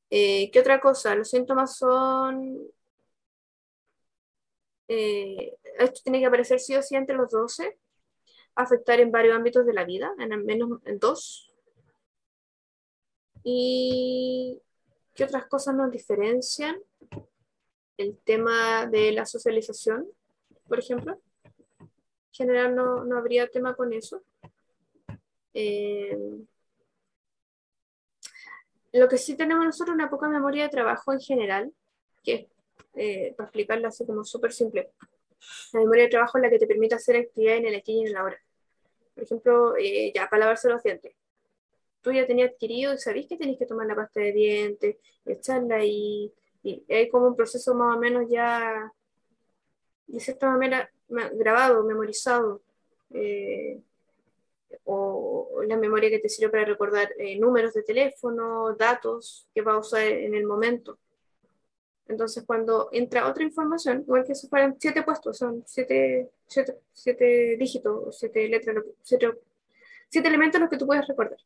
Eh, ¿Qué otra cosa? Los síntomas son eh, esto tiene que aparecer sí o sí entre los 12, afectar en varios ámbitos de la vida, en al menos en dos. ¿Y qué otras cosas nos diferencian? El tema de la socialización, por ejemplo. En general no, no habría tema con eso. Eh, lo que sí tenemos nosotros es una poca memoria de trabajo en general, que eh, para explicarlo así como súper simple. La memoria de trabajo es la que te permite hacer actividad en el aquí y en la hora. Por ejemplo, eh, ya para lavarse los dientes. Tú ya tenías adquirido y sabés que tenés que tomar la pasta de dientes, echarla y, y hay como un proceso más o menos ya, de cierta manera, grabado, memorizado. Eh, o la memoria que te sirve para recordar números de teléfono, datos que vas a usar en el momento. Entonces, cuando entra otra información, igual que si fueran siete puestos, son siete, siete, siete dígitos, siete letras, siete, siete elementos los que tú puedes recordar.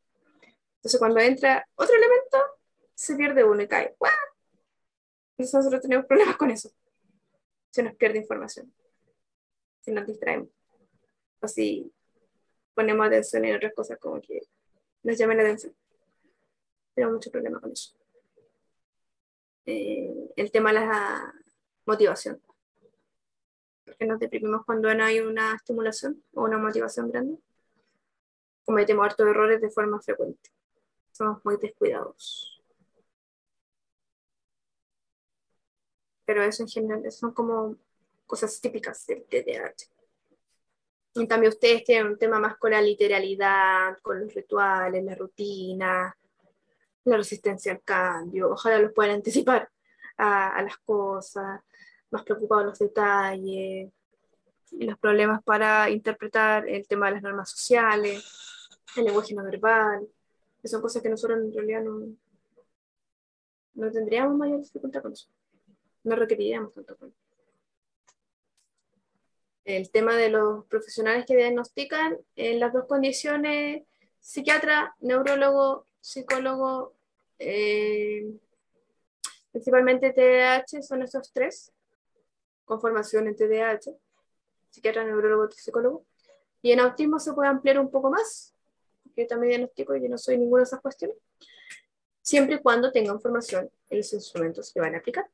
Entonces, cuando entra otro elemento, se pierde uno y cae. Entonces, nosotros tenemos problemas con eso. Se nos pierde información. Si nos distraemos. O si ponemos atención en otras cosas como que nos llamen la atención. Tenemos mucho problema con eso. Eh, el tema de la motivación. Porque nos deprimimos cuando no hay una estimulación o una motivación grande. Cometemos hartos errores de forma frecuente. Somos muy descuidados. Pero eso en general son como cosas típicas del TDAH. En cambio, ustedes tienen un tema más con la literalidad, con los rituales, la rutina, la resistencia al cambio, ojalá los puedan anticipar a, las cosas, más preocupados los detalles, los problemas para interpretar el tema de las normas sociales, el lenguaje no verbal, que son cosas que nosotros en realidad no, no tendríamos mayor dificultad con eso, no requeriríamos tanto el tema de los profesionales que diagnostican en las dos condiciones, psiquiatra, neurólogo, psicólogo, eh, principalmente TDAH son esos tres, con formación en TDAH, psiquiatra, neurólogo, psicólogo. Y en autismo se puede ampliar un poco más, que también diagnostico y yo no soy ninguna de esas cuestiones, siempre y cuando tengan formación en los instrumentos que van a aplicar.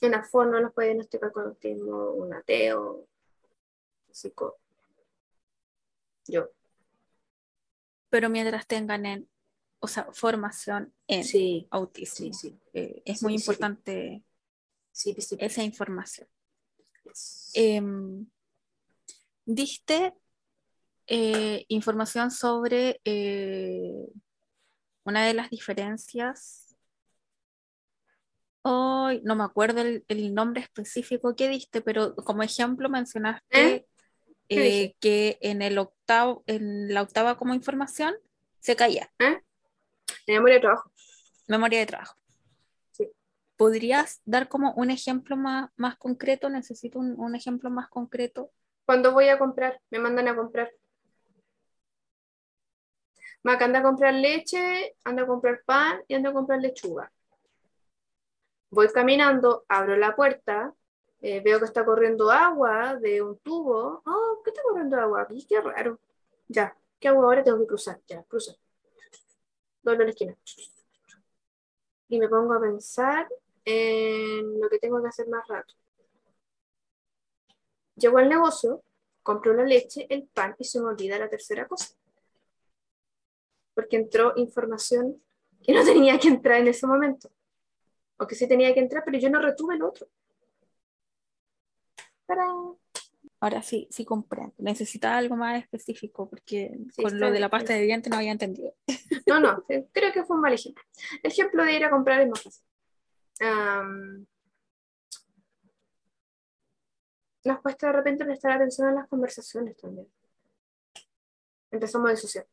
Una forma no los puede diagnosticar con autismo, un ateo, psico. Yo pero mientras tengan en, o sea, formación en autismo. Eh, es muy importante esa información. Em, diste eh, información sobre eh, una de las diferencias. Hoy no me acuerdo el, el, nombre específico que diste, pero como ejemplo mencionaste eh, que en el octavo, en la octava como información se caía. ¿Eh? Memoria de trabajo. Memoria de trabajo. Sí. ¿Podrías dar como un ejemplo más, más concreto? Necesito un, un ejemplo más concreto. Cuando voy a comprar, me mandan a comprar. Mac anda a comprar leche, anda a comprar pan y anda a comprar lechuga. Voy caminando, abro la puerta, eh, veo que está corriendo agua de un tubo. Oh, ¿qué está corriendo agua? qué raro. Ya, ¿qué hago ahora? Tengo que cruzar. Ya, cruza. Doble la esquina. Y me pongo a pensar en lo que tengo que hacer más rato. Llego al negocio, compro la leche, el pan y se me olvida la tercera cosa. Porque entró información que no [LAUGHS] tenía que entrar en ese momento. O que sí tenía que entrar, pero yo no retuve el otro. Para... Ahora sí, sí comprendo. Necesitaba algo más específico porque con lo de la pasta de dientes no había entendido. No, no, creo que fue un mal ejemplo. El ejemplo de ir a comprar es más fácil. nos cuesta de repente prestar atención a las conversaciones también. Empezamos a disociar.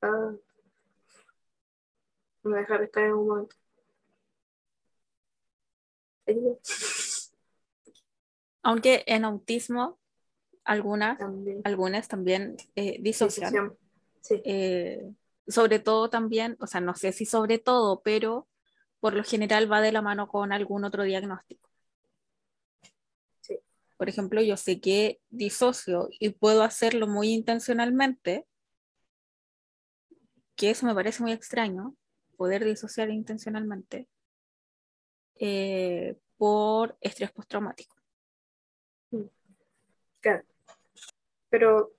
Ah, me deja pescar en un momento. Aunque en autismo algunas también, algunas también eh, disocian. Eh, sobre todo también, o sea, no sé si sobre todo, pero por lo general va de la mano con algún otro diagnóstico. Por ejemplo, yo sé que disocio y puedo hacerlo muy intencionalmente, que eso me parece muy extraño, poder disociar intencionalmente, eh, por estrés postraumático. Mm. Claro. Pero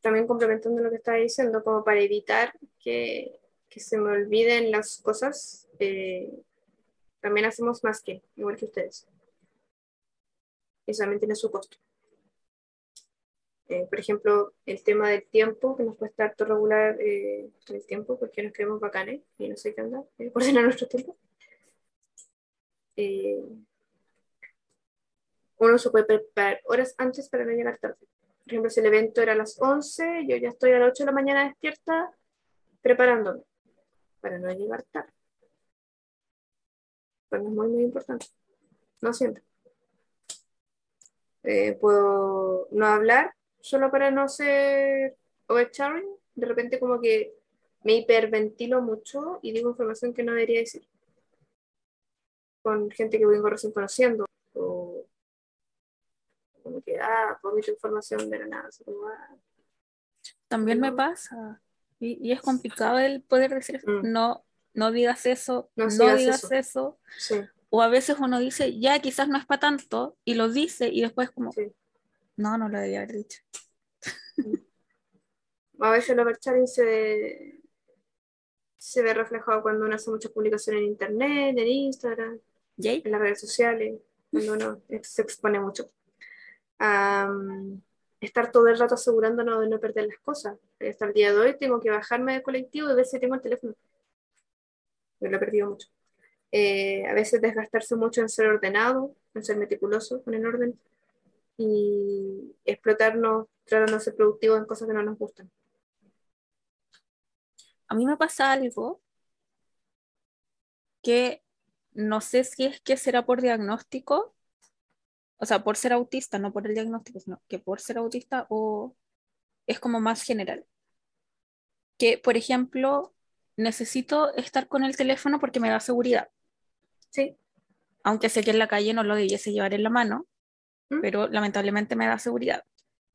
también complementando lo que estaba diciendo, como para evitar que, se me olviden las cosas, eh, también hacemos más que, igual que ustedes y también tiene su costo. Eh, por ejemplo, el tema del tiempo, que nos cuesta harto regular eh, el tiempo porque nos creemos bacanes y no sé qué andar, [LAUGHS] ordenar nuestro tiempo. Eh, uno se puede preparar horas antes para no llegar tarde. Por ejemplo, si el evento era a las 11, yo ya estoy a las 8 de la mañana despierta preparándome para no llegar tarde. Bueno, es muy, muy importante. No siempre. Eh, puedo no hablar solo para no ser oversharing. De repente como que me hiperventilo mucho y digo información que no debería decir. Con gente que voy recién conociendo. O como que, ah, mucha información de la nada. Ah. También me pasa. Y, es complicado el poder decir, mm. no, no digas eso, no, digas, eso. Sí. O a veces uno dice, ya quizás no es para tanto, y lo dice, y después como, no, no lo debía haber dicho. A veces el overcharging se, se ve reflejado cuando uno hace muchas publicaciones en internet, en Instagram, en las redes sociales, cuando uno se expone mucho. estar todo el rato asegurándonos de no perder las cosas. Hasta el día de hoy tengo que bajarme del colectivo y ver si tengo el teléfono. Me lo he perdido mucho. Eh, a veces desgastarse mucho en ser ordenado, en ser meticuloso con el orden y explotarnos tratando de ser productivos en cosas que no nos gustan. A mí me pasa algo que no sé si es que será por diagnóstico, o sea, por ser autista, no por el diagnóstico, sino que por ser autista o es como más general. Que, por ejemplo, necesito estar con el teléfono porque me da seguridad. Sí. Aunque sé que en la calle no lo debiese llevar en la mano, ¿Mm? pero lamentablemente me da seguridad.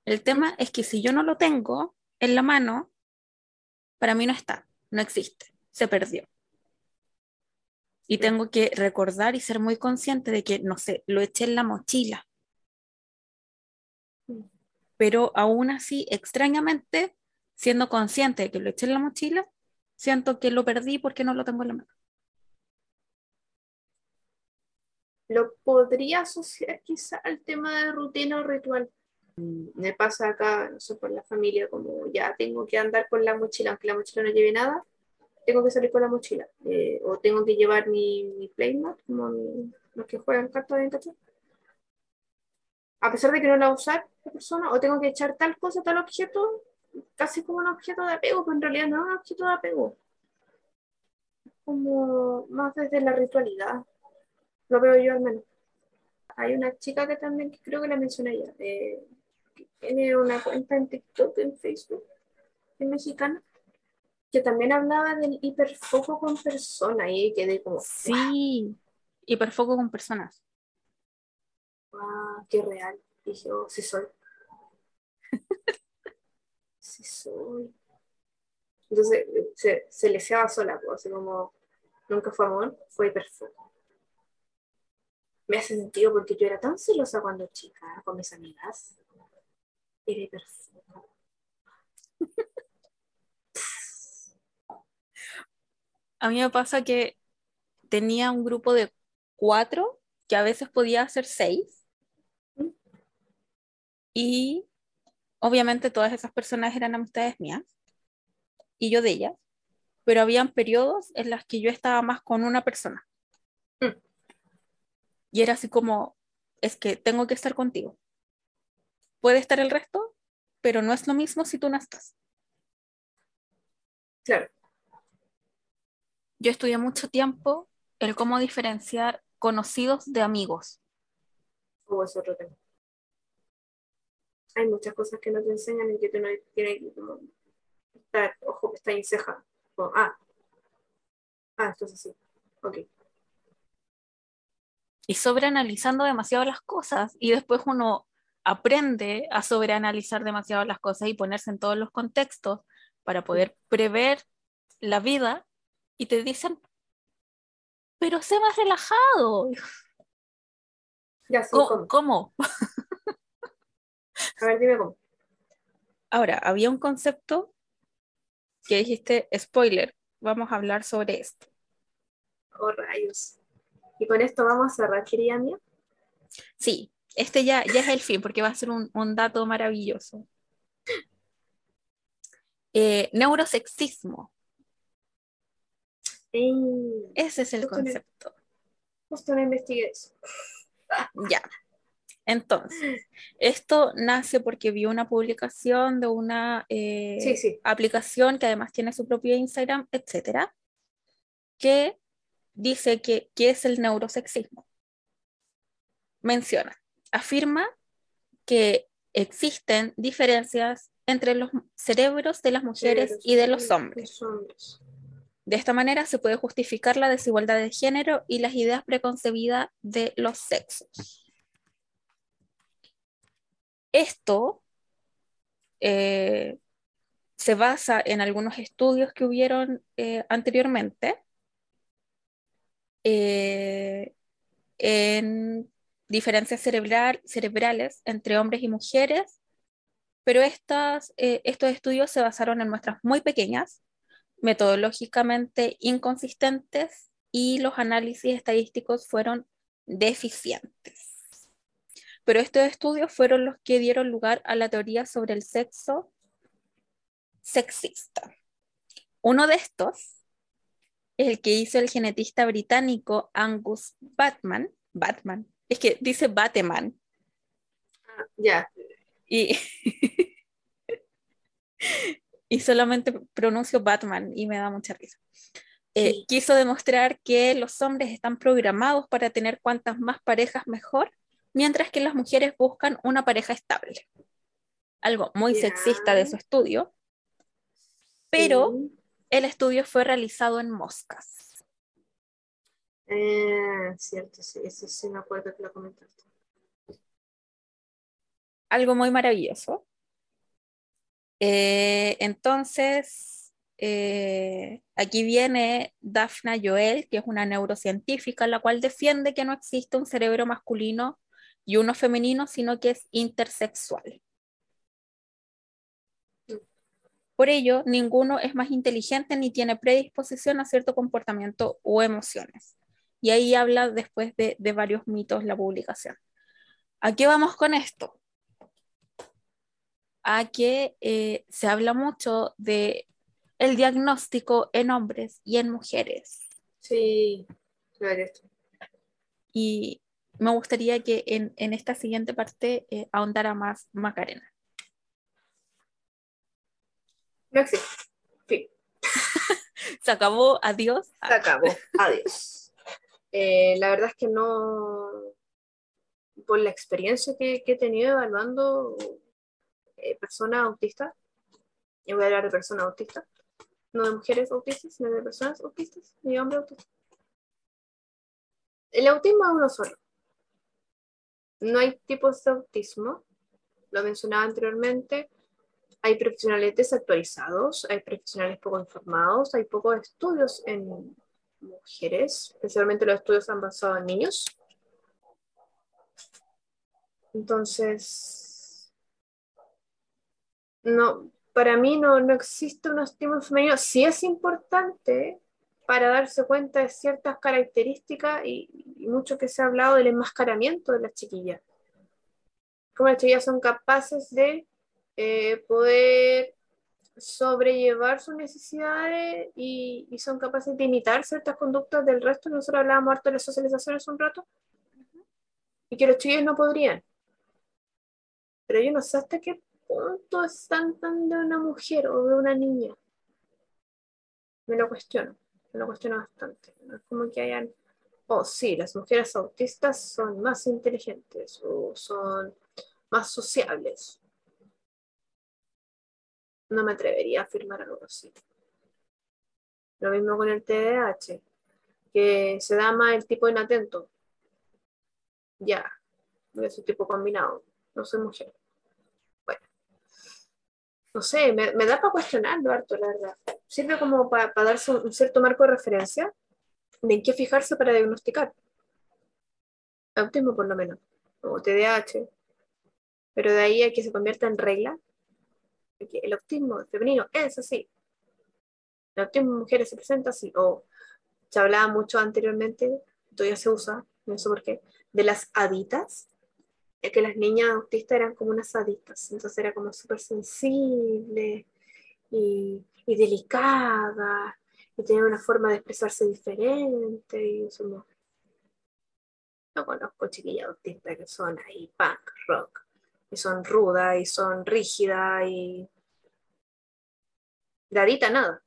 El tema es que si yo no lo tengo en la mano, para mí no está, no existe, se perdió. Y tengo que recordar y ser muy consciente de que, no sé, lo eché en la mochila. Mm. Pero aún así, extrañamente, siendo consciente de que lo eché en la mochila, siento que lo perdí porque no lo tengo en la mano. lo podría asociar quizá al tema de rutina o ritual. Me pasa acá, no sé, por la familia, como ya tengo que andar con la mochila, aunque la mochila no lleve nada, tengo que salir con la mochila. Eh, o tengo que llevar mi, mi playmat, como los que juegan cartas de internet. A pesar de que no la usar la persona, o tengo que echar tal cosa, tal objeto, casi como un objeto de apego, pero en realidad no es un objeto de apego. Como más desde la ritualidad lo veo yo al menos. Hay una chica que también, que creo que la mencioné ya, eh, tiene una cuenta en TikTok, en Facebook, en mexicana, que también hablaba del hiperfoco con personas y quedé como... Sí, hiperfoco con personas. Ah, qué real. Dije, oh, sí soy. [LAUGHS] sí soy. Entonces se, se le sola, pues, así como nunca fue amor, fue hiperfoco me hace sentido porque yo era tan celosa cuando chica con mis amigas. Eres perfecta. [LAUGHS] A mí me pasa que tenía un grupo de cuatro, que a veces podía ser seis, y obviamente todas esas personas eran amistades mías, y yo de ellas, pero habían periodos en los que yo estaba más con una persona. Y era así como, es que tengo que estar contigo. Puede estar el resto, pero no es lo mismo si tú no estás. Claro. Yo estudié mucho tiempo el cómo diferenciar conocidos de amigos. O es otro tema. Hay muchas cosas que no te enseñan y que tú no tienes que como, estar, ojo, está en ceja. Como, ah, ah, esto es así. Ok. Y sobreanalizando demasiado las cosas y después uno aprende a sobreanalizar demasiado las cosas y ponerse en todos los contextos para poder prever la vida y te dicen, pero sé más relajado. Ya, sí, ¿Cómo? ¿cómo? ¿Cómo? A ver, dime cómo. Ahora, había un concepto que dijiste, spoiler, vamos a hablar sobre esto. Oh, rayos. Y con esto vamos a cerrar, querida mía. Sí, este ya, ya es el fin, porque va a ser un, un dato maravilloso. [LAUGHS] Eh, neurosexismo, Ese es el Justo concepto. justo no investigué eso. [LAUGHS] Ya. Entonces, esto nace porque vi una publicación de una eh, Sí, sí. aplicación que además tiene su propio Instagram, etcétera, que dice que, ¿qué es el neurosexismo? Menciona, afirma que existen diferencias entre los cerebros de las mujeres y de los hombres. Los hombres. De esta manera se puede justificar la desigualdad de género y las ideas preconcebidas de los sexos. Esto eh, se basa en algunos estudios que hubieron eh, anteriormente eh, en diferencias cerebral- cerebrales entre hombres y mujeres, pero estas, estos estudios se basaron en muestras muy pequeñas, metodológicamente inconsistentes y los análisis estadísticos fueron deficientes. Pero estos estudios fueron los que dieron lugar a la teoría sobre el sexo sexista. Uno de estos es el que hizo el genetista británico Angus Batman. Batman. Es que dice Bateman. Ah, ya. Y, [LAUGHS] y solamente pronuncio Batman y me da mucha risa. Eh, Sí. Quiso demostrar que los hombres están programados para tener cuantas más parejas mejor, mientras que las mujeres buscan una pareja estable. Algo muy Ya. sexista de su estudio, pero Sí. el estudio fue realizado en moscas. Eh, cierto, sí, eso sí me acuerdo que lo comentaste. algo muy maravilloso. Eh, entonces, eh, aquí viene Daphna Joel, que es una neurocientífica, la cual defiende que no existe un cerebro masculino y uno femenino, sino que es intersexual. Por ello, ninguno es más inteligente ni tiene predisposición a cierto comportamiento o emociones. Y ahí habla después de, de varios mitos la publicación. ¿A qué vamos con esto? A que eh, se habla mucho de el diagnóstico en hombres y en mujeres. Sí, a ver esto. Y me gustaría que en, en esta siguiente parte eh, ahondara más Macarena. No existe. Fin. [LAUGHS] Se acabó, adiós. Se acabó. Adiós. Eh, la verdad es que no, por la experiencia que, que he tenido evaluando eh, personas autistas, y voy a hablar de personas autistas, no de mujeres autistas, sino de personas autistas y hombres autistas. El autismo es uno solo. No hay tipos de autismo, lo mencionaba anteriormente. Hay profesionales desactualizados, hay profesionales poco informados, hay pocos estudios en mujeres, especialmente los estudios han basado en niños. Entonces, no, para mí no, no existe un estímulo femenino. Sí es importante para darse cuenta de ciertas características y, mucho que se ha hablado del enmascaramiento de las chiquillas. Como las chiquillas son capaces de eh, poder sobrellevar sus necesidades y, y, son capaces de imitar ciertas conductas del resto. Nosotros hablábamos harto de la socialización hace un rato y que los chiquillos no podrían. Pero yo no sé hasta qué punto están tan de una mujer o de una niña. Me lo cuestiono, me lo cuestiono bastante. No es como que hayan, oh sí, las mujeres autistas son más inteligentes o son más sociables. No me atrevería a afirmar algo así. Lo mismo con el TDAH, que se da más el tipo inatento. Ya, es un tipo combinado, no soy mujer no sé, me, da para cuestionarlo harto, la verdad. Sirve como para, darse un, cierto marco de referencia de en qué fijarse para diagnosticar. Autismo por lo menos, o TDAH. Pero de ahí a que se convierta en regla, que el autismo femenino es así. El autismo en mujeres se presenta así, o se hablaba mucho anteriormente, todavía se usa, no sé por qué, de las que las niñas autistas eran como unas adictas, entonces era como súper sensible y, delicada y tenía una forma de expresarse diferente y eso no. No conozco chiquillas autistas que son ahí punk, rock, y son rudas y son rígidas y adita nada.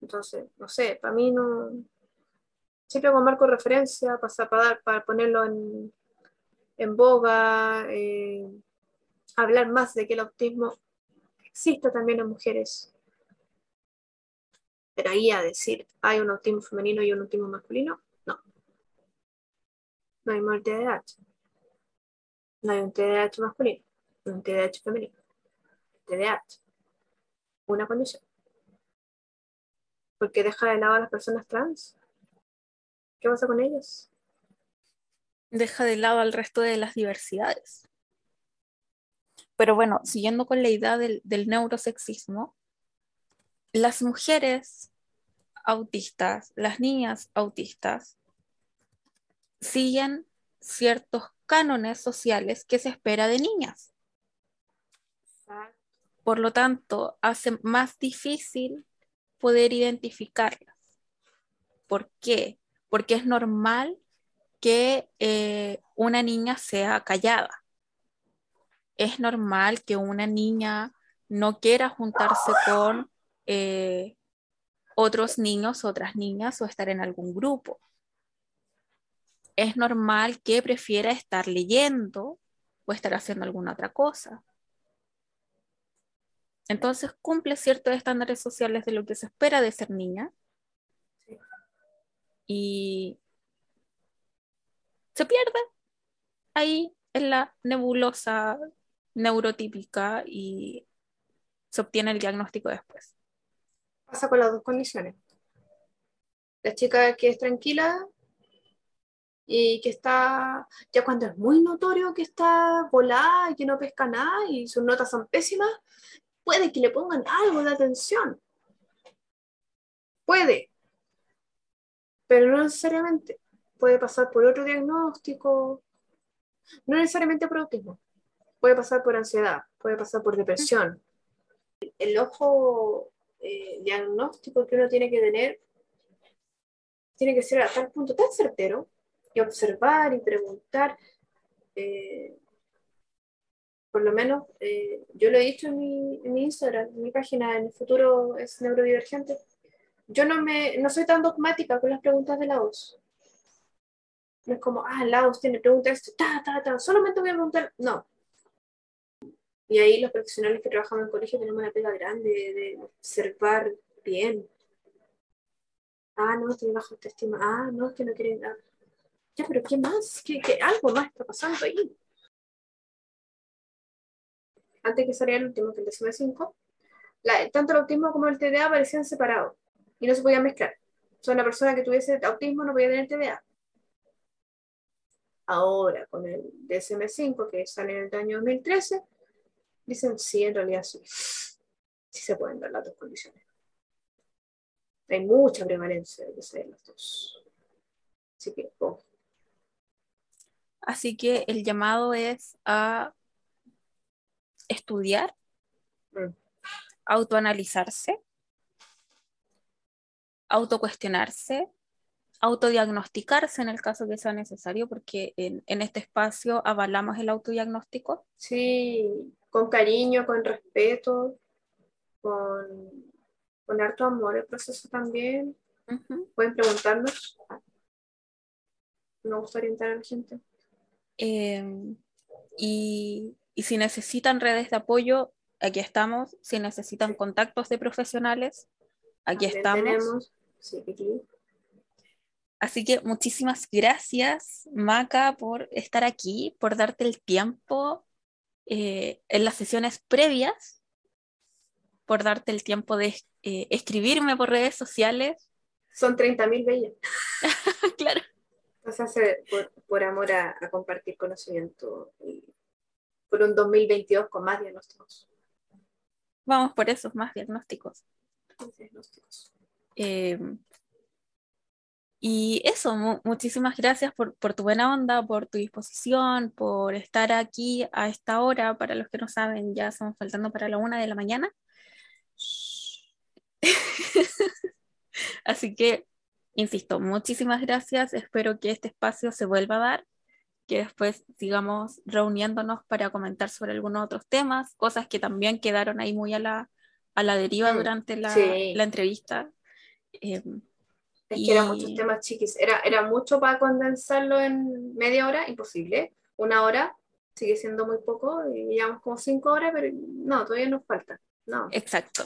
Entonces, no sé, para mí no, siempre con marco de referencia, para, para, para ponerlo en, en boga, eh, hablar más de que el autismo existe también en mujeres. Pero ahí a decir, hay un autismo femenino y un autismo masculino, no. No hay un TDAH. No hay un TDAH masculino, no un TDAH femenino. TDAH. Una condición. Porque deja de lado a las personas trans ¿Qué pasa con ellos? Deja de lado al resto de las diversidades. Pero bueno, siguiendo con la idea del, neurosexismo, las mujeres autistas, las niñas autistas, siguen ciertos cánones sociales que se espera de niñas. Por lo tanto, hace más difícil poder identificarlas. ¿Por qué? Porque es normal que eh, una niña sea callada. Es normal que una niña no quiera juntarse con eh, otros niños, otras niñas o estar en algún grupo. Es normal que prefiera estar leyendo o estar haciendo alguna otra cosa. Entonces cumple ciertos estándares sociales de lo que se espera de ser niña y se pierde ahí en la nebulosa neurotípica y se obtiene el diagnóstico después. Pasa con las dos condiciones. La chica que es tranquila y que está, ya cuando es muy notorio que está volada y que no pesca nada y sus notas son pésimas, puede que le pongan algo de atención. Puede, pero no necesariamente. Puede pasar por otro diagnóstico, no necesariamente por autismo. Puede pasar por ansiedad, puede pasar por depresión. El ojo eh, diagnóstico que uno tiene que tener tiene que ser a tal punto tan certero y observar y preguntar. Eh, por lo menos eh, yo lo he dicho en mi, en mi Instagram, en mi página, en el futuro es neurodivergente yo no, me, no soy tan dogmática con las preguntas de la voz. No es como, ah, la voz tiene preguntas, esto, ta, ta, ta, solamente voy a preguntar. No. Y ahí los profesionales que trabajamos en colegio tenemos una pega grande de observar bien. Ah, no, tiene bajo autoestima. Ah, no, es que no quieren. dar. Ya, pero ¿qué más? ¿Qué, qué, algo más está pasando ahí. Antes que saliera el último, que el décimo 5 tanto el autismo como el TDA parecían separados y no se podía mezclar. O sea, una persona que tuviese autismo no podía tener TDA. Ahora, con el DSM-5 que sale en el año 2013, dicen sí, en realidad sí. Sí se pueden dar las dos condiciones. Hay mucha prevalencia de que se den las dos. Así que, Así que el llamado es a estudiar, mm. autoanalizarse, autocuestionarse, autodiagnosticarse en el caso que sea necesario, porque en, este espacio avalamos el autodiagnóstico. Sí, con cariño, con respeto, con, con harto amor el proceso también. Pueden preguntarnos. Me gusta orientar a la gente. Em, y, y, si necesitan redes de apoyo, aquí estamos. Si necesitan contactos de profesionales, aquí estamos. Así que muchísimas gracias, Maca, por estar aquí, por darte el tiempo eh, en las sesiones previas, por darte el tiempo de eh, escribirme por redes sociales. Son 30.000 bellas. [LAUGHS] claro. Nos hace por, amor a, compartir conocimiento y por un 2022 con más diagnósticos. Vamos por esos más diagnósticos. Más diagnósticos. Eh, y eso, muchísimas gracias por, por, tu buena onda, por tu disposición, por estar aquí a esta hora. Para los que no saben, ya estamos faltando para la una de la mañana. [LAUGHS] Así que insisto, muchísimas gracias. Espero que este espacio se vuelva a dar, que después sigamos reuniéndonos para comentar sobre algunos otros temas, cosas que también quedaron ahí muy a la, a la deriva mm, durante la, la entrevista. Eh, es que eran muchos temas chiquis. Era, era mucho para condensarlo en media hora, imposible. Una hora sigue siendo muy poco, y llevamos como cinco horas, pero no, todavía nos falta. No. Exacto.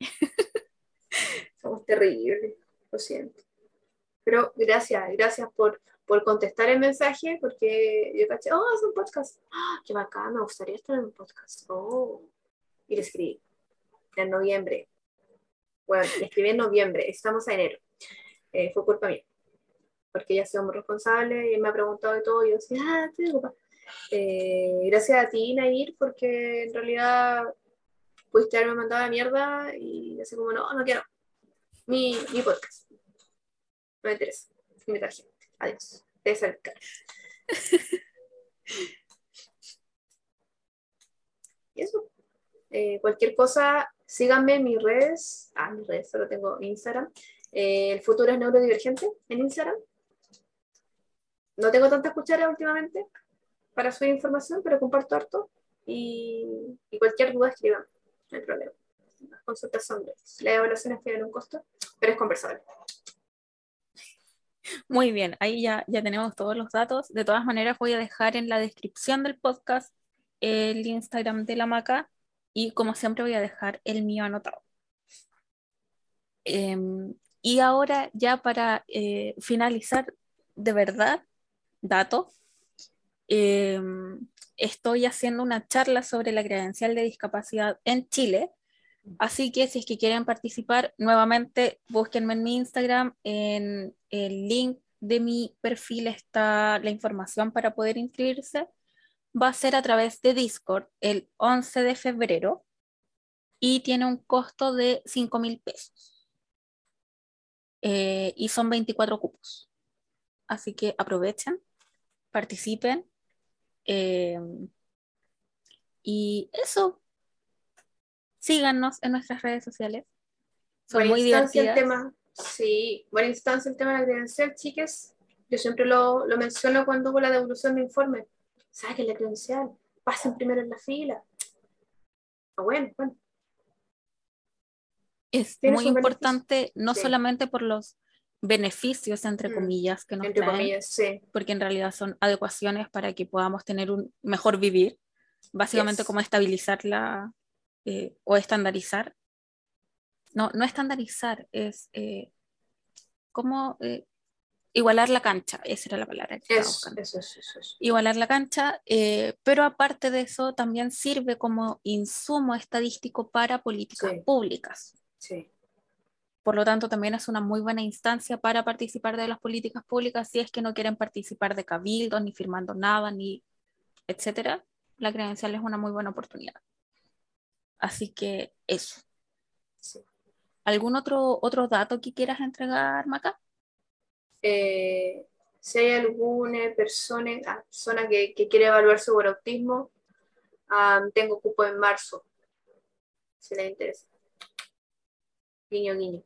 [LAUGHS] Somos terribles lo siento. Pero gracias, gracias por, por contestar el mensaje, porque yo caché, oh, es un podcast. ¡Ah, qué bacán, me gustaría estar en un podcast. Oh. Y le escribí en noviembre. Bueno, escribí en noviembre, estamos a enero. Eh, fue culpa mía, porque ella ha sido muy responsable y me ha preguntado de todo. Y yo decía, ah, estoy ocupada. Eh, gracias a ti, Nair, porque en realidad pudiste haberme mandado la mierda y así como, no, no quiero. Mi, mi podcast me interesa. Invitar gente. Adiós. Cerca. [LAUGHS] y eso. Eh, cualquier cosa, síganme en mis redes. Ah, mis redes, solo tengo Instagram. Eh, el futuro es neurodivergente en Instagram. No tengo tanta cuchara últimamente para subir información, pero comparto harto. Y, cualquier duda escriban, no hay problema. Las consultas son gratis. Las evaluaciones tienen un costo, pero es conversable. Muy bien, ahí ya, ya tenemos todos los datos. De todas maneras, voy a dejar en la descripción del podcast el Instagram de la Maca y como siempre voy a dejar el mío anotado. Em, y ahora ya para eh, finalizar de verdad, dato, em, estoy haciendo una charla sobre la credencial de discapacidad en Chile Así que si es que quieren participar, nuevamente búsquenme en mi Instagram, en el link de mi perfil está la información para poder inscribirse. Va a ser a través de Discord el 11 de febrero y tiene un costo de 5 mil pesos. Eh, y son 24 cupos. Así que aprovechen, participen. Eh, y eso, síganos en nuestras redes sociales. Son muy divertidas. El tema, sí, buena instancia el tema de la credencial, chicas. Yo siempre lo, lo menciono cuando hubo la devolución de informe. Saquen la credencial, pasen primero en la fila. Ah, bueno, bueno. Es muy importante, no solamente por los beneficios, entre mm, comillas, que nos entre comillas, sí. porque en realidad son adecuaciones para que podamos tener un mejor vivir, básicamente como estabilizar la, eh, o estandarizar. No, no estandarizar, es eh, como eh, igualar la cancha, esa era la palabra que estaba buscando. Igualar la cancha, pero aparte de eso también sirve como insumo estadístico para políticas públicas. por lo tanto, también es una muy buena instancia para participar de las políticas públicas si es que no quieren participar de cabildos, ni firmando nada, ni etcétera. La credencial es una muy buena oportunidad. Así que eso. ¿Algún otro, otro dato que quieras entregar, Maca? Eh, si hay alguna persona, ah, persona que, quiere evaluarse por autismo, tengo cupo en marzo, si le interesa. Guiño, guiño.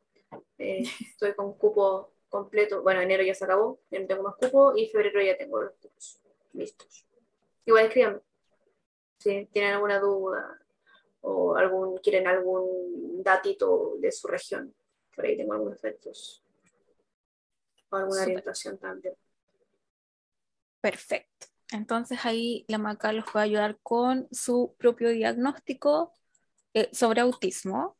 Eh, [LAUGHS] estoy con cupo completo. Bueno, enero ya se acabó, ya no tengo más cupo y febrero ya tengo los cupos listos. Igual escríbanme si tienen alguna duda o algún, quieren algún datito de su región. Por ahí tengo algunos efectos o alguna orientación también. Perfecto. Entonces ahí la MACA los puede ayudar con su propio diagnóstico eh, sobre autismo.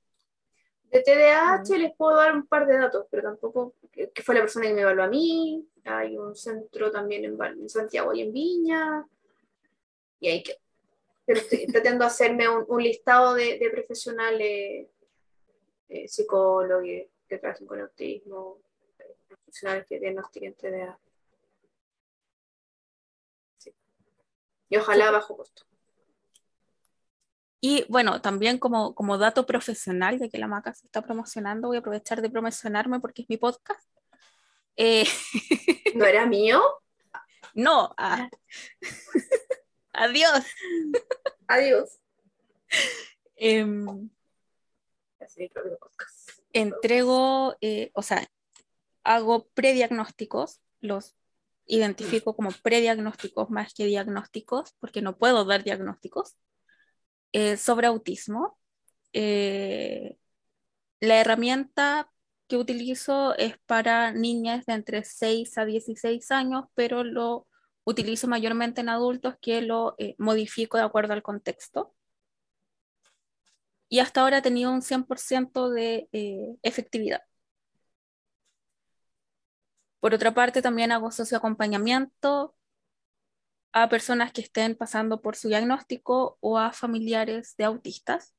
De TDAH les puedo dar un par de datos, pero tampoco que, fue la persona que me evaluó a mí. Hay un centro también en, Santiago y en Viña. Y hay que. Pero pretendo [LAUGHS] hacerme un, listado de, profesionales, eh, psicólogos que trabajen con autismo, profesionales que diagnostiquen TDA. Y ojalá bajo costo. Y bueno, también como, como dato profesional, de que la maca se está promocionando, voy a aprovechar de promocionarme porque es mi podcast. Eh, [LAUGHS] ¿No era mío? No. Ah. [LAUGHS] Adiós. Adiós. Em, entrego, eh, o sea, hago prediagnósticos, los identifico como prediagnósticos más que diagnósticos, porque no puedo dar diagnósticos, eh, sobre autismo. Eh, la herramienta que utilizo es para niñas de entre 6 a 16 años, pero lo utilizo mayormente en adultos que lo eh, modifico de acuerdo al contexto. Y hasta ahora he tenido un 100% de efectividad. Por otra parte, también hago socioacompañamiento a personas que estén pasando por su diagnóstico o a familiares de autistas.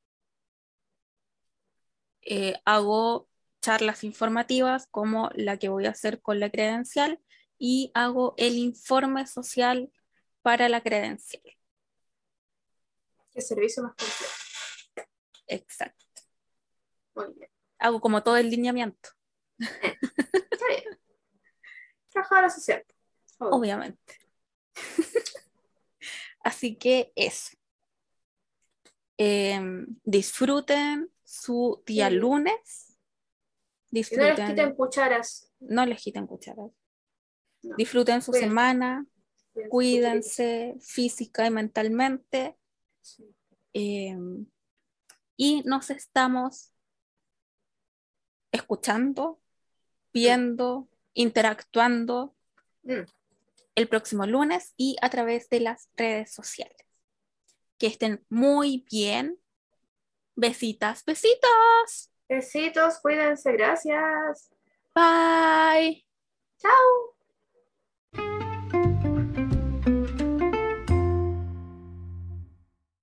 Eh, hago charlas informativas como la que voy a hacer con la credencial y hago el informe social para la credencial. El servicio más completo. Exacto. Muy bien. Hago como todo el lineamiento. Trabajadora social. Obviamente. [LAUGHS] Así que eso. Em, disfruten su día lunes. Disfruten. no les quiten cucharas. No les quiten cucharas. Disfruten su semana. Cuídense física y mentalmente. Em, y nos estamos escuchando, viendo, interactuando mm. el próximo lunes y a través de las redes sociales. Que estén muy bien. Besitas, besitos. Besitos, cuídense, gracias. Bye.